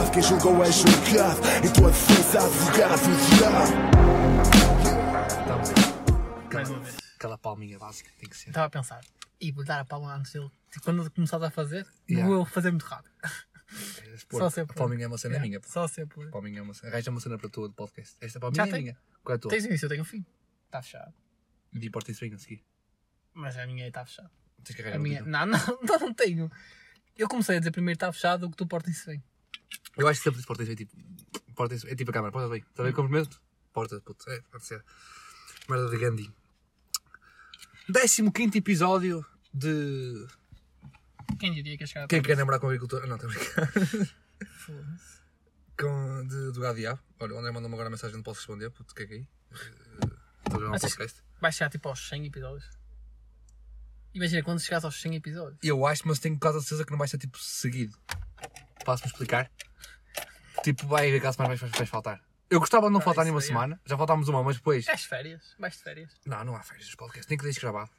lado. Quem julgou é julgado. Em tua defesa, advogado, diabo. Mais uma vez. Aquela palminha básica tem que ser. Estava a pensar, e vou dar a palma antes dele. Tipo, quando começares a fazer, Yeah. vou fazer muito rápido. Só ser a por- palminha é uma cena Yeah, minha. Só ser por. A palminha é uma cena. Arranja uma cena para tu de podcast. Esta palminha Já é tem. minha. Qual é a tua? Tens início, eu tenho um fim. Está fechado. E porta-se bem a seguir. Mas a minha aí está fechada. Tens que A arranjar minha... um Não, não, não, não tenho. Eu comecei a dizer primeiro está fechado o que tu portas bem. Eu acho que sempre porta-se bem. Tipo, porta é tipo a câmera. Porta-se bem. Está bem mesmo? Porta, puto. É, pode ser. Merda de Gandhi. 15 episódio de. Quem diria que ia chegar a Quem quer namorar com a agricultor? Não, estou a brincar. Foda-se. com, de, do Gadiab. Olha, o André mandou-me agora a mensagem, não posso responder, puto, que é que é aí? Estou a gravar um Achas- podcast. Vai chegar tipo aos 100 episódios. Imagina quando chegares aos 100 episódios. Eu acho, mas tenho quase a certeza que não vai ser tipo seguido. Posso-me explicar? Tipo, vai caso mais vais, vais faltar. Eu gostava de não Ah, faltar nenhuma é. semana, já faltámos uma, mas depois. És férias? Vais de férias? Não, não há férias dos podcasts, tem que deixar gravado.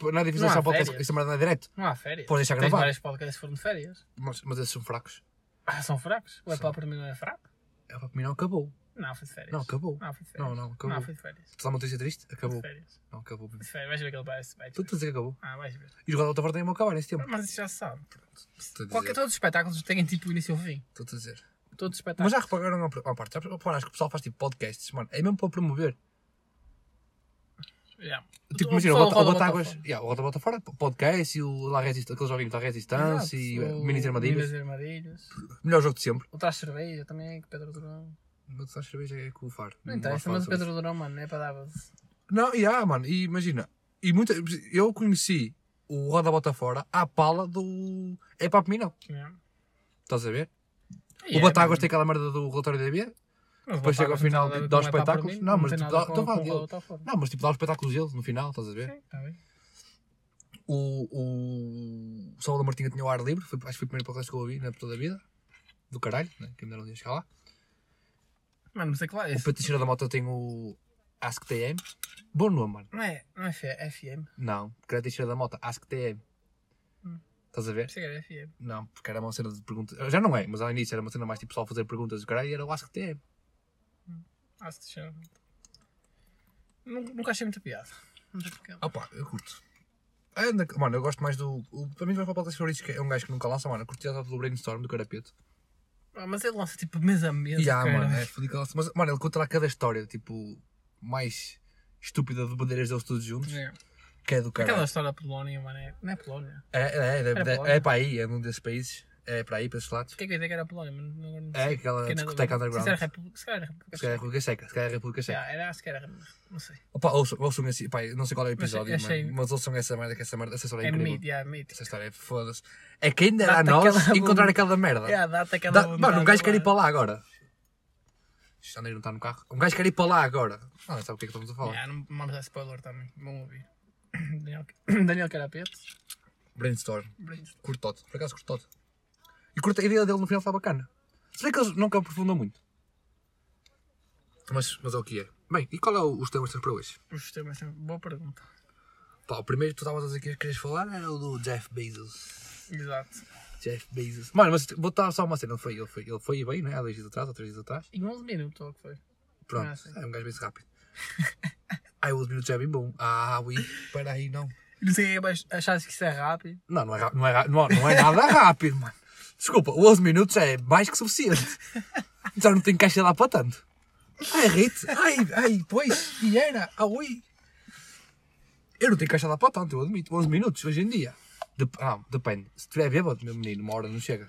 Não é difícil deixar o podcast, esta merda não é direto, Não há férias. Pode deixar gravado. vários podcasts foram de férias. mas, mas esses são fracos. Ah, são fracos? O São. Epá para mim não é fraco? É para mim não acabou. Não, foi de férias. Não, acabou. Não, foi de férias. Não, não, acabou. Não, foi de férias. Estás uma notícia triste? Foi Acabou. de férias. Não, acabou. Foi de férias. Vais ver que ele vai Tu estás a dizer que acabou. Ah, vais ver. E os Roda Outra também vão acabar nesse tempo. Mas isso já sabe. Qualquer, todos os espetáculos têm tipo início e fim. Estou a dizer. Todos os Mas espetáculos. já repararam uma, parte? Já reparaste que o pessoal faz tipo podcasts, mano? É mesmo para promover. Yeah. Tipo, O imagina, o o roda yeah, o Bota Bota Fora, podcast e o La Resist, aquele joguinho da Resistência e O Minis Armadilhas. Minis Armadilhas. Melhor jogo de sempre. O Traz Cerveja também, que Pedro Durão. Mas a cerveja é com o Faro. Não interessa, mas o Pedro Durão, mano, é para dar. Não, e há, mano, e imagina. E muita, eu conheci o Roda Bota Fora à pala do. É para mim, não. Yeah. Estás a ver? E o é, Batáguas mano. tem aquela merda do relatório da o depois chega ao final, não nada dá os espetáculos. mim, Não, mas tipo, dá- com- então com o ele- Roda Bota Fora. Não, mas tipo, dá os espetáculos deles no final, estás a ver? Sim, tá bem. O, o, o Salvador Martinha tinha o ar livre, foi, acho que foi o primeiro podcast que eu ouvi na toda a vida. Do caralho, né? que ainda não ia chegar lá. Mano, mas é claro, O Teixeira da Mota tem o Ask TM. Bom nome, mano. não é, não é FM. Não, porque era Teixeira da Mota, Ask TM. Hum. Estás a ver? Era FM. Não, porque era uma cena de perguntas. Já não é, mas ao início era uma cena mais tipo pessoal fazer perguntas do caralho e era o Ask TM. Ah, se deixa. Nunca achei muita piada. Não sei porquê. Opa, eu curto. Anda, mano, eu gosto mais do. O, para mim, o podcast favoritos, que é um gajo que nunca lança, mano. Eu curti a do Brainstorm do Carapeto. Ah, mas ele lança tipo mês a há, cara. mano, é fodido que lança. Mas, mano, ele conta lá cada história, tipo, mais estúpida de bandeiras deles todos juntos, É. que é do Aquela caralho. história da Polónia, mano, é... não é Polónia. É, é, é, Era é, Polónia? é, para aí, é num desses países. É para aí, para esses lados. Fiquei com a ideia que era Polónia, mas não, não É sei. aquela Fiquei na discoteca underground. Se era República, se calhar República Se calhar é. República Checa, se calhar é a República Checa. Yeah, era, que era, não sei. Opa, ouçam, ouçam esse, pá, eu não sei qual é o Mas episódio, achei- mano, mas ouçam essa merda, que essa merda, essa história é, É incrível. mídia, yeah, mídia. Essa história é foda-se. É que ainda era a nós aquela encontrar aquela merda. Yeah, dá-te aquela Dá- vontade mano, um gajo de quer ir para lá agora. Andrei não está no carro. Um gajo quer ir para lá agora. Não, sabe o que é que estamos a falar? Yeah, não vamos dar spoiler também, vão ouvir. Daniel, Daniel Carapeto. Brainstorm. Brainstorm. Curto todo. Por acaso curto todo. E curto a ideia dele no final está bacana. Se bem que eles nunca aprofundam muito. Mas, mas é o que é. Bem, e qual é o- os temas para hoje? Os temas Boa pergunta. Pá, o primeiro que tu estavas a dizer que querias falar era o do Jeff Bezos. Exato. Jeff Bezos. Mano, mas vou dar só uma cena. Ele foi, ele foi, ele foi bem, né? Há dois dias atrás, ou três dias atrás. Em 11 minutos, ou o que foi? Pronto. Ah, sim. é um gajo bem rápido. Ai, os minutos é bem bom. Ah, ui. Espera aí, não. Não sei quem achasse que isso é rápido. Não, não é, ra- não é, não, não é nada rápido, mano. Desculpa, 11 minutos é mais que suficiente. Já não tenho caixa lá para tanto. Ai, Rite. Ai, ai, pois. Era. Ah, ui. Eu não tenho caixa lá para tanto, eu admito. 11 minutos hoje em dia. Dep não, depende. Se tiver bêbado, meu menino, uma hora não chega.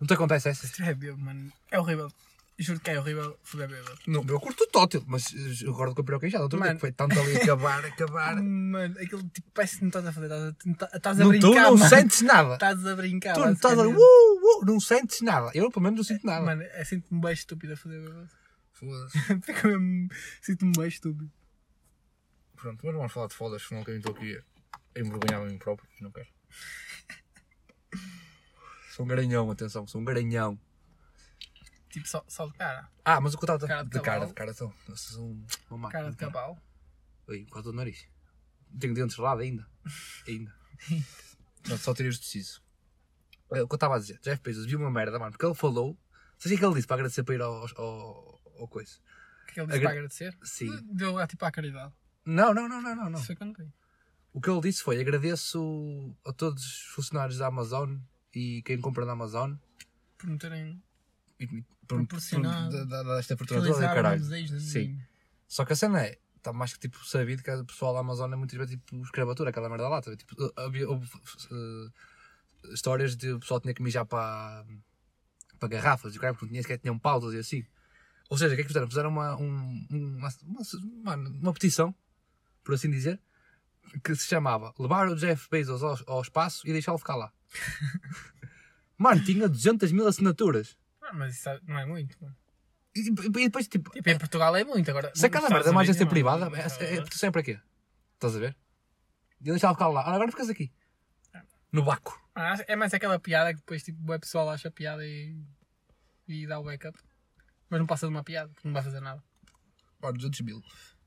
Não te acontece essa? Se é bêbado, mano. É horrível. Juro que é horrível foder bêbado. Não, eu curto o tótil, mas eu recordo que eu pirou queixado. Outro dia Mano. que foi tanto ali acabar, acabar. Mano, aquilo tipo, parece que não estás a fazer. Estás a, estás a Não, brincar. tu não mano. sentes nada. Estás a brincar. Tu não estás a. basicamente. Uh, uh, não sentes nada. Eu, pelo menos, não sinto nada. Mano, é sinto-me bem estúpido a fazer bêbado. Foda-se. Fica mesmo. Sinto-me bem estúpido. Pronto, mas vamos falar de fodas, senão que eu estou aqui a envergonhar a mim próprio. Não quero. Sou um garanhão, atenção, sou um garanhão. Tipo, só, só de cara. Ah, mas o que eu estava Cara de de cara, de cara. Nossa, sou um- uma. Cara de cavalo. Oi, quase o nariz. Tenho dentes gelado ainda. Ainda. Pronto, só tirei os decisos. É, O que eu estava a dizer, Jeff Bezos viu uma merda, mano, porque ele falou. Sabes o que é que ele disse para agradecer para ir ao, ao, ao coisa? O que é ele disse Agra- para agradecer? Sim. Deu lá tipo à caridade. Não, não, não, não, não. não. Isso foi quando vi. O que ele disse foi: agradeço a todos os funcionários da Amazon e quem compra na Amazon Por não terem e- e- Proporcionado. da- da- da- desta abertura toda, realizado o caralho. Sim. ninguém. Só que a cena é, está mais que tipo sabido que o pessoal da Amazon é muito tipo escravatura, aquela merda lá. tá? Tipo, havia houve, eh, histórias de o pessoal tinha que mijar para, para garrafas e cara porque não tinha sequer tinham pautas e assim. Ou seja, o que é que fizeram? Fizeram uma, um- uma, uma, uma, uma petição, por assim dizer, que se chamava Levar o Jeff Bezos ao, ao espaço e deixá-lo ficar lá. Mano, tinha 200 mil assinaturas. Mas isso não é muito. mano. E, e depois, tipo, Tipo, em Portugal é muito. Agora, se aquela merda é mais a Estados ser Unidos, privada, mano, é, é, é sempre para quê? Estás a ver? E eu deixava ficar lá. Agora ficas aqui. No baco. Ah, É mais aquela piada que depois tipo, o pessoal acha piada e, e dá o backup. Mas não passa de uma piada, porque não vai fazer nada. Ora, 200 mil.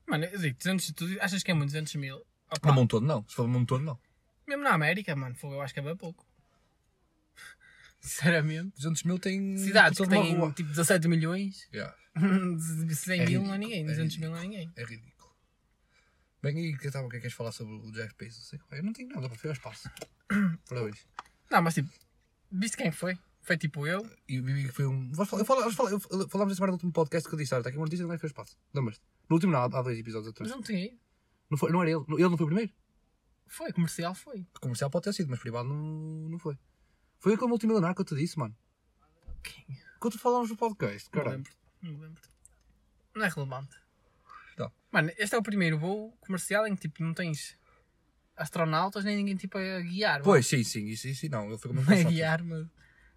Mano, eu digo, 200, tu achas que é muito 200 mil? Opa, Não mundo todo, não. Se for no mundo todo, não. mesmo na América, mano, eu acho que é bem pouco. Sinceramente. 200 mil tem. Cidades que têm rua. tipo 17 milhões, Yeah, 100 É mil não é ninguém, é 200 mil ridículo. não é ninguém. é ridículo. Bem, e que, tava, o que é que queres falar sobre o Jeff Bezos? Eu não tenho nada para ver ao espaço. Parabéns. Não, mas tipo, viste quem foi? Foi tipo eu. E e foi um. Eu falo, eu falo, eu falo- falámos dessa merda no último podcast que eu disse: olha, está aqui uma notícia que foi ao espaço. Lembras-te? No último, não, há há dois episódios Mas atrás. não tinha ido. Não, foi, não era ele. Ele não foi o primeiro. Foi, comercial foi. Comercial pode ter sido, mas privado não, não foi. Foi aquele multimilionário que eu te disse, mano. Quem? Quando tu falámos no podcast, Não me caralho. lembro. Não lembro. Não é relevante. Não. Mano, este é o primeiro voo comercial em que tipo não tens astronautas nem ninguém tipo a guiar. Pois, sim, sim, isso, isso não. Ele foi como Não é guiar, mas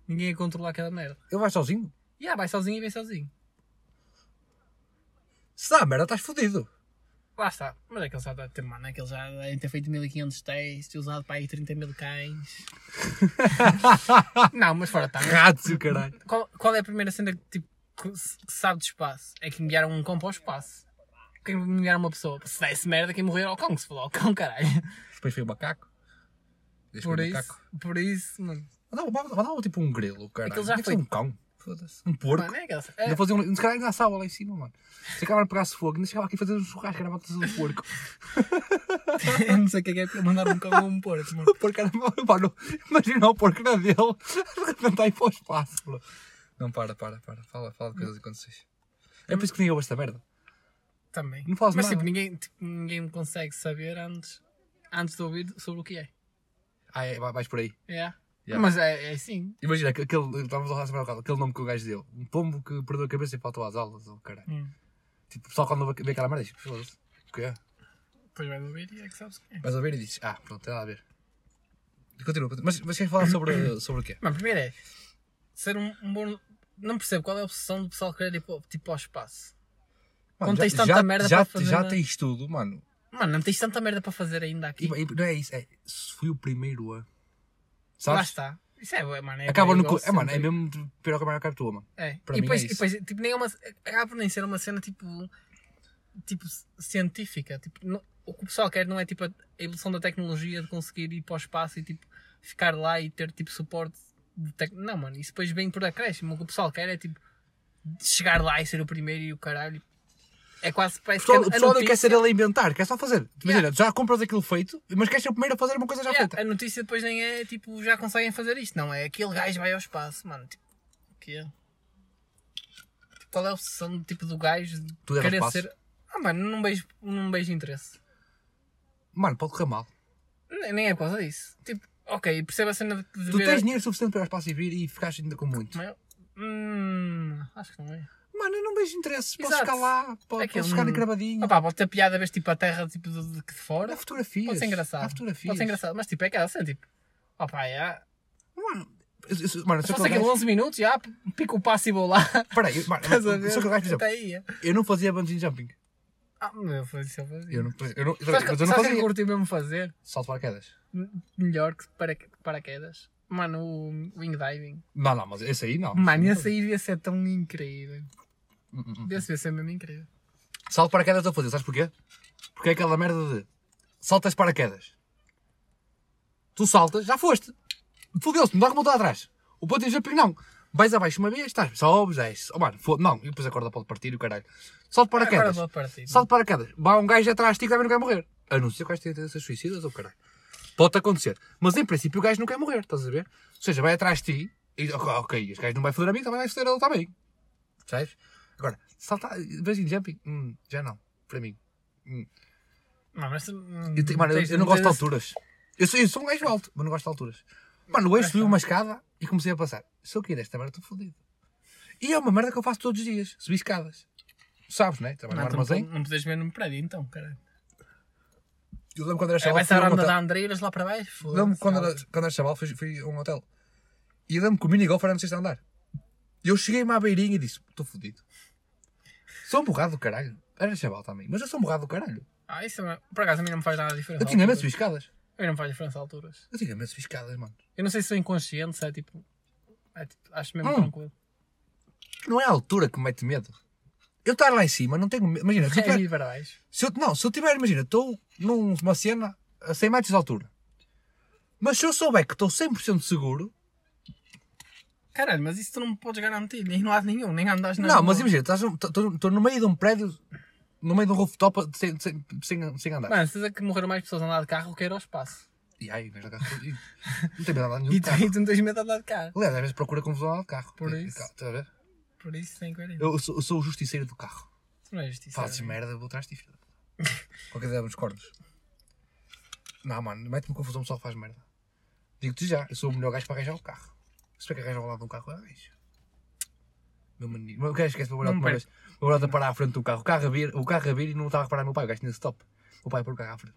ninguém a controlar aquela merda. Ele vai sozinho? E ah, vai sozinho e vem sozinho. Se dá merda, estás fodido. Lá está. Mas é que ele já deve ter, mano, é que ele já deve ter feito 1500 testes, usado para aí 30 mil cães. não, mas fora tá. Ratos e o caralho. Qual, qual é a primeira cena que, tipo, que sabe de espaço? É que enviaram um cão para o espaço. Quem enviaram uma pessoa? Se desse merda, quem morrer era o cão, que se falou ao cão, caralho. Depois foi o macaco. Depois Por o isso, macaco. por isso, mano. Mandava, mandava, mandava tipo um grelo, caralho. Aquilo já foi. um cão. Foda-se. Um porco. Mano, é Ainda é, fazia um, se calhar ainda assava lá em cima, mano. Se acabaram de pegar-se fogo, ainda chegava aqui a fazer um churrasco, era matação do porco. eu não sei o que é que é mandar um cão a um porco, mano. O porco era. Mano, imagina o porco na dele, de repente aí para o espaço, bro. Não, para, para, para. Fala, fala de coisas que acontecem. É por isso que ninguém ouve esta merda. Também. Não faz Mas nada. tipo, ninguém, tipo, ninguém consegue saber antes, antes de ouvir sobre o que é. Ah, é, vai- vais por aí. É. Yeah. Mas é, é assim. Imagina, que- aquele, estávamos a falar sobre aquele nome que o gajo deu. Um pombo que perdeu a cabeça e faltou às aulas, oh, caralho. Hum. Tipo, o pessoal quando vê aquela merda diz, foda-se, o que é? Depois vais ouvir e é que sabes o que é. Vais ver e dizes, ah, pronto, tem nada a ver. Continua, continua. Mas, mas queres falar sobre, sobre o quê? Mano, primeiro é ser um, um bom. Não percebo qual é a obsessão do pessoal querer ir para, tipo, ao espaço. Quando tens tanta merda já, para fazer, Já tens tudo, mano. Mano, não tens tanta merda para fazer ainda aqui. E não é isso, é, se fui o primeiro a... Lá Sabes? está. Isso é, bué, mano. É, Acaba no... É, mano, é mesmo de pior que a tua, mano. É. Para e mim depois, é e depois, tipo, nem é uma, acaba por nem ser uma cena tipo, tipo científica. Tipo, não- o que o pessoal quer não é tipo a evolução da tecnologia de conseguir ir para o espaço e tipo ficar lá e ter tipo suporte. De tec... Não, mano, isso depois vem por acréscimo. O que o pessoal quer é tipo chegar lá e ser o primeiro e o caralho. É quase parece pessoal, que o a pessoal não quer ser ele a inventar, quer só fazer. Imagina, já compras aquilo feito, mas queres ser o primeiro a fazer uma coisa já Yeah, feita. a notícia depois nem é tipo já conseguem fazer isto, não é? Aquele gajo vai ao espaço, mano. Tipo, o quê? Tipo, qual é a obsessão tipo, do gajo de Tu querer ser. Ah, mano, não vejo, não vejo interesse. Mano, pode correr mal. Nem nem é por causa disso. Tipo, ok, percebo a cena de Tu ver. tens dinheiro suficiente para ir ao espaço e vir e ficares ainda com muito. Mas- Hum, acho que não é. Mano, eu não vejo interesse. Posso Exato. ficar lá, posso, É que posso ficar hum, encravadinho. Opá, pode ter piada, vez tipo a terra tipo, de, de, de fora. Há fotografias. Pode ser engraçado. Há fotografias. Pode ser engraçado, mas tipo, é aquela cena, tipo, opá, já. Mano, eu- eu- mano, aquele aquele gajo... 11 minutos, já pico o passe e vou lá. Peraí, mano, Estás a eu aquele gajo, aí. é. eu não fazia bungee jumping. Ah, foi isso que eu fazia. Eu não, eu não, mas eu não o que fazia. eu curti mesmo fazer? Salto para quedas. M- Melhor que para, paraquedas. Mano, o wing diving. Não, não, mas esse aí não. Mano, esse aí devia ser tão incrível. Hum, hum, hum. Esse devia ser mesmo incrível. Salto para quedas eu fazia, sabes porquê? Porque é aquela merda de saltas para quedas. Tu saltas, já foste. Fodeu-se, não dá como voltar atrás. O bungee jumping não. Vais abaixo uma vez, estás, sobes, é isso. Oh, mano, foda não, e depois a corda pode partir o caralho. Salto de Agora paraquedas. vou partir. Salto de paraquedas. Vai um gajo atrás de ti que também não quer morrer. A não ser que o gajo tenha tendências suicidas ou caralho. Pode acontecer. Mas em princípio o gajo não quer morrer, estás a ver? Ou seja, vai atrás de ti e, ok, ok, este gajo não vai foder a mim, também vai foder a ele também. Sabes? Agora, saltar, bungee jumping, hum, já não, para mim. Hum. Não, mas, hum, Eu, te- mano, eu, eu não gosto de alturas. Eu sou, eu sou um gajo alto, mas não gosto de alturas. Mano, hoje subi uma escada e comecei a passar. Se eu cair esta merda, estou fodido. E é uma merda que eu faço todos os dias. Subir escadas. Sabes, né? Trabalho Não, no tu não, armazém. não podes ver num prédio, então, caralho. Eu lembro quando era É, chaval. vai estar a a anda hotel. de Andreiras lá para baixo? Lembro quando era, quando era chaval, fui, fui a um hotel. E lembro que o minigolf era no sexto andar. E eu cheguei-me à beirinha e disse: estou fodido. Sou um borrado do caralho. Era chaval também, mas eu sou um borrado do caralho. Ah, isso é... Por acaso a mim não me faz nada de diferença. Eu tinha subir escadas. A mim não me faz diferença a alturas. Eu tinha subir escadas, mano. Eu não sei se sou inconsciente, se é tipo... É, tipo acho mesmo Hum. tranquilo. Não é a altura que me mete medo. Eu estar lá em cima, não tenho medo. Imagina, se eu É tiver. Se eu, não, se eu tiver, imagina, estou numa cena a 100 metros de altura. Mas se eu souber que estou 100% seguro. Caralho, mas isso tu não me podes garantir, nem lado nenhum, nem andas na Não, rua. mas imagina, estou no meio de um prédio, no meio de um rooftop sem, sem, sem, sem andar. Mano, se dizer que morreram mais pessoas a andar de carro que era ao espaço. E aí, vais fodido. Não tem medo de andar nenhum E de tu, carro. e tu não tens medo de andar de carro. Aliás, às vezes procura confusão a andar de carro. Por E- e isso. Estás a ver? Por isso tem coerência. Eu sou, eu sou o justiceiro do carro. Tu não é justiça. Fazes merda, vou atrás de ti, filho. da puta. Qualquer dia nos cornos. Não, mano, mete-me confusão, só faz merda. Digo-te já, eu sou o melhor gajo para arranjar o carro. Se tiver que arranjar ao lado de um carro, arranjo. Meu menino. Meu gajo esquece, brother uma vez. Brother a parar à frente do carro. O carro a vir, o carro a vir e não estava a reparar meu pai. O gajo tinha stop. O pai pôr o carro à frente.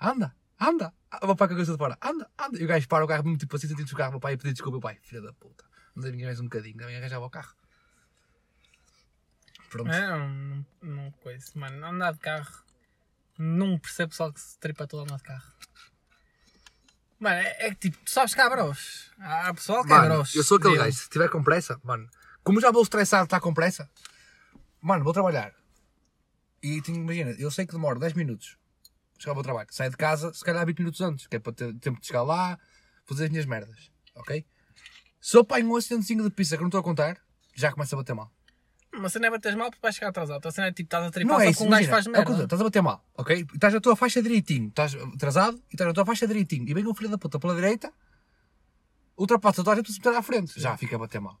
Anda, anda. Ah, O meu pai com a cabeça de fora. Anda, anda. E o gajo para o carro tipo assim, sentindo o carro. O meu pai a pedir desculpa. O meu pai, filha da puta. Não dei ninguém mais um bocadinho. Também arranjava o carro. Pronto. É, não, não, não coisa. Mano, andar de carro. Não percebo pessoal que se tripa todo a andar de carro. Mano, é, é que tipo, tu sabes que há bros. Há pessoal que é Mano, bros. eu sou aquele gajo, se tiver com pressa, mano, como já vou estressado, está com pressa, mano, vou trabalhar. E tenho, imagina, eu sei que demora 10 minutos. Chegar ao meu trabalho. Saio de casa, se calhar 20 minutos antes, que é para ter tempo de chegar lá, fazer as minhas merdas. Ok? Se eu apanho um acidentezinho de pista que não estou a contar, já começa a bater mal. Uma cena é bateres mal porque vais chegar atrasado. Outra cena é tipo, estás a tripar Não é isso, com um gajo faz é merda. digo, estás a bater mal, ok? Estás na tua faixa direitinho, estás atrasado e estás na tua faixa direitinho. E vem um filho da puta pela direita, ultrapassa toda a gente para se meter à frente. Já fica a bater mal.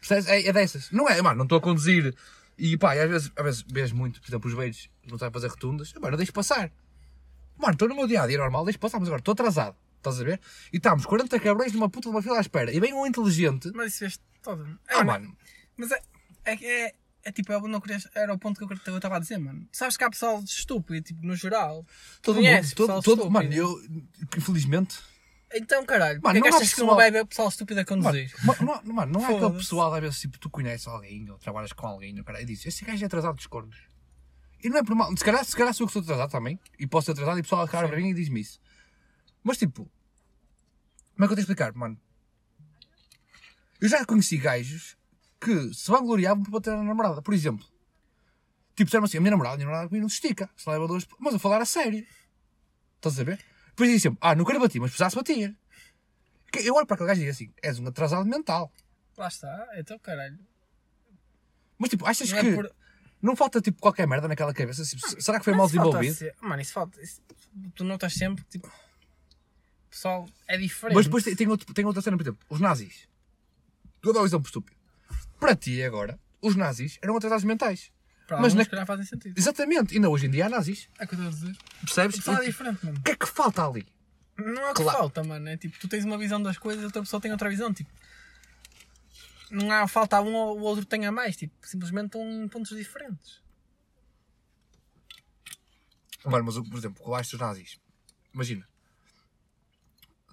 Percebes? É, é dessas. Não é, mano, não estou a conduzir e pá, e às vezes, às vezes vejo muito, por exemplo, os beijos, não a fazer rotundas, mano, eu deixo passar. Mano, estou no meu dia a dia normal, deixo passar, mas agora estou atrasado. Estás a ver? E estamos 40 cabrões numa puta de uma fila à espera. E vem um inteligente. Mas isso fez todo. É, Ah, mano. Mas é, é, que é, é tipo, eu não queria, era o ponto que eu, que eu estava a dizer, mano. Sabes que há pessoal estúpido, tipo, no geral. Todo mundo, todo, todo, mano, eu, infelizmente, Então, caralho, Mano, porque é que não achas que pessoal- não vai haver pessoal estúpido a Mano, conduzir? ma- não, há- mano, não é aquele pessoal, às vezes, tipo, tu conheces alguém ou trabalhas com alguém, o cara, e dizes, esse gajo é atrasado dos cornos. E não é por mal. Se calhar, se calhar sou eu que sou atrasado também, e posso ser atrasado, e o pessoal cara para mim e diz-me isso. Mas, tipo, como é que eu tenho de explicar, mano? Eu já conheci gajos que se vangloriavam por bater na namorada, por exemplo. Tipo, disseram assim, a minha namorada, a minha namorada não se estica, se leva dois... Mas a falar a sério. Estás a ver? Depois dizem sempre, ah, nunca lhe bati, mas precisasse bater. Eu olho para aquele gajo e digo assim, és um atrasado mental. Lá está, então, caralho. Mas tipo, achas Não é que por- não falta tipo qualquer merda naquela cabeça? Tipo, será que foi mal desenvolvido? ser- Mano, isso falta. isso- tu notas sempre que, tipo, o pessoal é diferente. Mas depois tem, tem, outro, tem outra cena, por exemplo, os nazis. Vou dar um exemplo estúpido. Para ti agora, os nazis eram atrasados mentais. Para mas alguns, na- calhar, fazem sentido. Exatamente. E ainda hoje em dia há nazis. É o que eu estou a dizer. Percebes? É E, tipo, diferente, mano. O que é que falta ali? Não é o que Claro. falta, mano. É tipo, tu tens uma visão das coisas e outra pessoa tem outra visão. Tipo, não há falta um ou o outro tenha mais. Tipo, simplesmente estão em pontos diferentes. Mano, mas por exemplo, com os nazis. Imagina.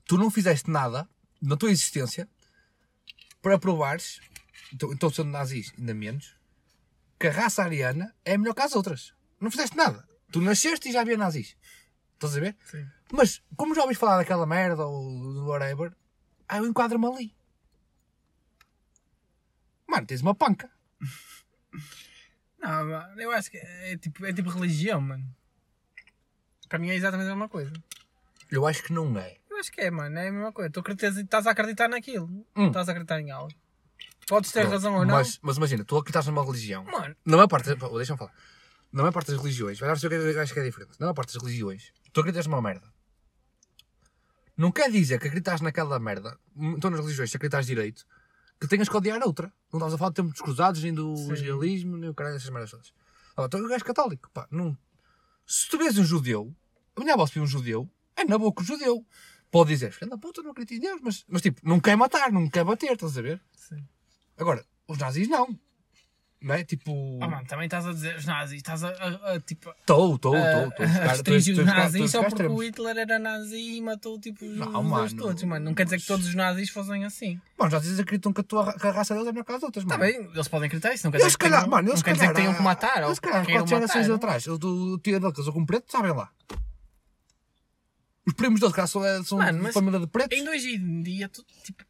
Tu não fizeste nada na tua existência para provares, então então sendo nazis ainda menos, que a raça ariana é melhor que as outras. Não fizeste nada. Tu nasceste e já havia nazis. Estás a ver? Sim. Mas, como já ouviste falar daquela merda ou do whatever, aí eu enquadro-me ali. Mano, tens uma panca. Não, mano, eu acho que é tipo, é tipo religião, mano. Para mim é exatamente a mesma coisa. Eu acho que não é. Eu acho que é, mano. É a mesma coisa. Tu acreditas, estás a acreditar naquilo. Hum. Estás a acreditar em algo. Podes ter Pronto, razão ou não. Mas, mas imagina, tu acreditas numa religião. Mano, Na maior parte, pô, deixa-me falar. Na maior parte das religiões, vai ver o que eu acho que é diferente. Na maior parte das religiões, tu acreditas numa merda. Não quer dizer que acreditas naquela merda, então nas religiões, se acreditas direito, que tenhas que odiar a outra. Não estás a falar do tempo dos cruzados, nem do Sim. evangelismo, nem o caralho dessas merdas todas. Ah, então eu és católico, pá, não. Se tu vês um judeu, a minha avó se vê um judeu, é na boca o judeu. Pode dizer, filho da puta, não acredito em Deus, mas, mas tipo, não quer matar, não quer bater, estás a ver? sim. Agora, os nazis não. Não é? Tipo. Oh, mano, também estás a dizer os nazis, estás a, a, a, tipo, Estou, estou, estou. a restringir os nazis só porque o Hitler era nazi e matou tipo os Não, mano. todos, mano. Não quer dizer que todos os nazis fossem assim. Bom, já dizes acreditam que a, tua, que a raça deles é melhor que as outras, Está mano. bem, eles podem acreditar isso, não quer dizer que calhar, tenham, mano, eles não quer dizer que tenham que matar. Eles, calhar, quatro gerações atrás, o tio dele casou com um preto, sabem lá. Os primos deles, cara, são, são Mano, família de pretos. Em dia, tu, tipo,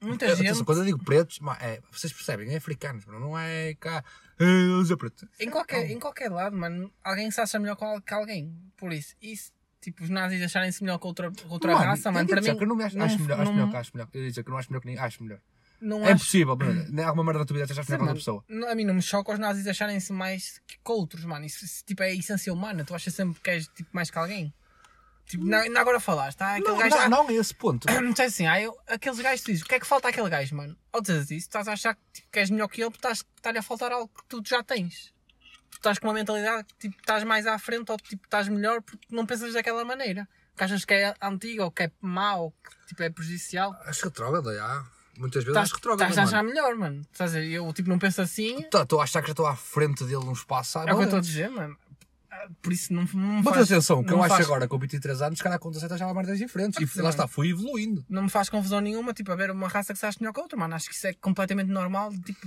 muita Atenção, gente, quando eu digo pretos, é, vocês percebem, é africanos, mano, não é cá. "Ah, Eles é preto. em qualquer, em qualquer lado, mano, alguém se acha melhor que al- que alguém. Por isso, isso tipo, os nazis acharem-se melhor que outra, que outra raça, eu mano, para mim. que eu não me acho, não- acho melhor, acho melhor que acho melhor. Eu ia dizer que não acho melhor que ninguém, acho melhor. não É acho- impossível, mano. Nem há alguma merda da tua vida achas melhor que outra Mano, pessoa. não- a mim não me choca os nazis acharem-se mais que que outros, mano. Isso, isso, tipo, é a essência humana. Tu achas sempre que és tipo, mais que alguém. Tipo, não, não agora falaste, tá? Aquele Não, gajo. não, ah, não é esse ponto. Não sei assim, ah, eu, aqueles gajos tu dizes, o que é que falta àquele gajo, mano? Ou dizes isso, estás a achar que, tipo, que és melhor que ele porque estás- está-lhe a faltar algo que tu já tens. Tu estás com uma mentalidade que tipo, estás mais à frente ou tipo, estás melhor porque não pensas daquela maneira. Que achas que é antigo ou que é mau ou que tipo, é prejudicial. Acho que droga, já. Muitas vezes Estás, acho que droga, estás a achar mano. melhor, mano. Estás a dizer, eu tipo, não penso assim. Estou a achar que já estou à frente dele num espaço. É o que eu estou a dizer, mano. Ah, Por isso não, não Mas faz, atenção, que não eu acho faz- agora com 23 anos, se calhar com 17 já há merdas diferentes. E sim, lá mano. está, fui evoluindo. Não me faz confusão nenhuma, tipo, haver uma raça que se acha melhor que a outra, mano. Acho que isso é completamente normal, tipo,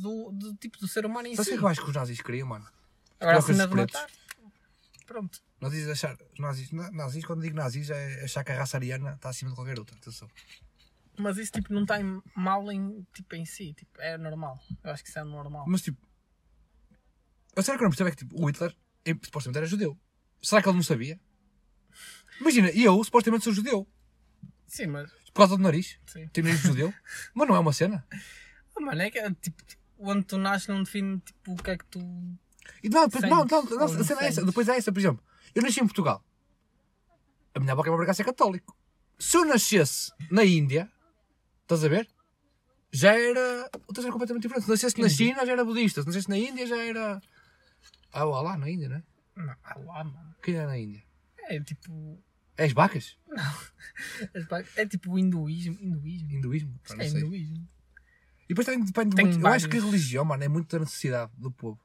do, do tipo do ser humano em Sabe o si. que eu acho que os nazis queriam, mano? Agora a trocas cena de matar. Pronto. Nazis achar. Nazis, na- nazis, quando digo nazis, é achar que a raça ariana está acima de qualquer outra. Atenção. Mas isso tipo, não tem mal em, tipo, em si, tipo, é normal. Eu acho que isso é normal. Mas tipo. A sério que eu não percebo é que tipo, o Hitler eh, supostamente era judeu. Será que ele não sabia? Imagina, eu supostamente sou judeu. Sim, mas. Por causa do nariz. Sim. Tenho nariz de judeu. Mas não é uma cena. Ah, Mano, é que é, tipo, onde tu nasces não define tipo, o que é que tu. E não, depois- não, não, não, a cena é essa. Depois é essa, por exemplo. Eu nasci em Portugal. A minha avó quer me ser católico. Se eu nascesse na Índia, estás a ver? Já era outra coisa completamente diferente. Se nascesse na China, já era budista. Se nascesse na Índia, já era. Ah, o Alá na Índia, não é? Não, ah lá, mano. Quem é na Índia? É tipo. É as vacas? É tipo o hinduísmo. Hinduísmo? Hinduísmo? Pá, não É sei. hinduísmo. E depois também depende Tem muito. Eu acho que a religião, mano, é muito da necessidade do povo.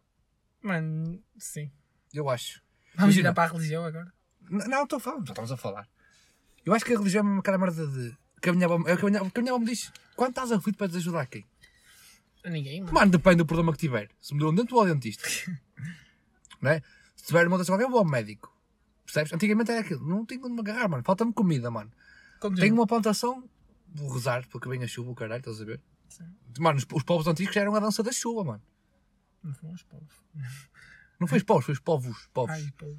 Mano, sim. Eu acho. Vamos Imagina. virar para a religião agora. N- Não, estou a falar, já estamos a falar. Eu acho que a religião é uma cara merda de. Que a minha avó, é o que a minha, que a minha avó me diz. Quando estás aflito, pedes ajuda a quem? A ninguém, mano. Mano, depende do problema que tiver. Se me deu um dente, vou ao dentista. não é? Se tiver uma doença qualquer, vou ao médico. Percebes? Antigamente era aquilo. Não tenho onde me agarrar, mano. Falta-me comida, mano. Continua. Tenho uma plantação, vou rezar porque vem a chuva, o caralho, estás a ver? Sim. Mano, os, os povos antigos já eram a dança da chuva, mano. Não foram os povos. Não foi os povos, foi os povos. povos. Ai, povos.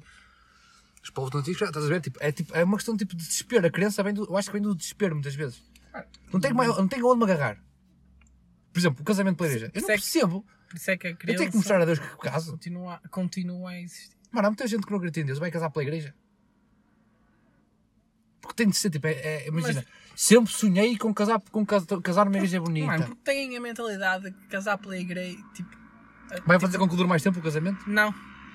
Os povos antigos, estás a ver? Tipo, é, tipo, é uma questão tipo, de desespero. A criança vem do, eu acho que vem do desespero muitas vezes. Não tenho, mais- não tenho onde me agarrar. Por exemplo, o casamento pela igreja. Eu não é percebo. Por isso é que a Eu criança tenho que mostrar a Deus que caso. continua, continua a existir. Mano, há muita gente que não acredita em Deus, vai casar pela igreja. Porque tem de ser, tipo, é, é- imagina, sempre sonhei com casar, com cas- casar numa igreja bonita. Mano, porque têm a mentalidade de casar pela igreja, tipo... a- Vai tipo, fazer com que dure mais tempo o casamento? Não.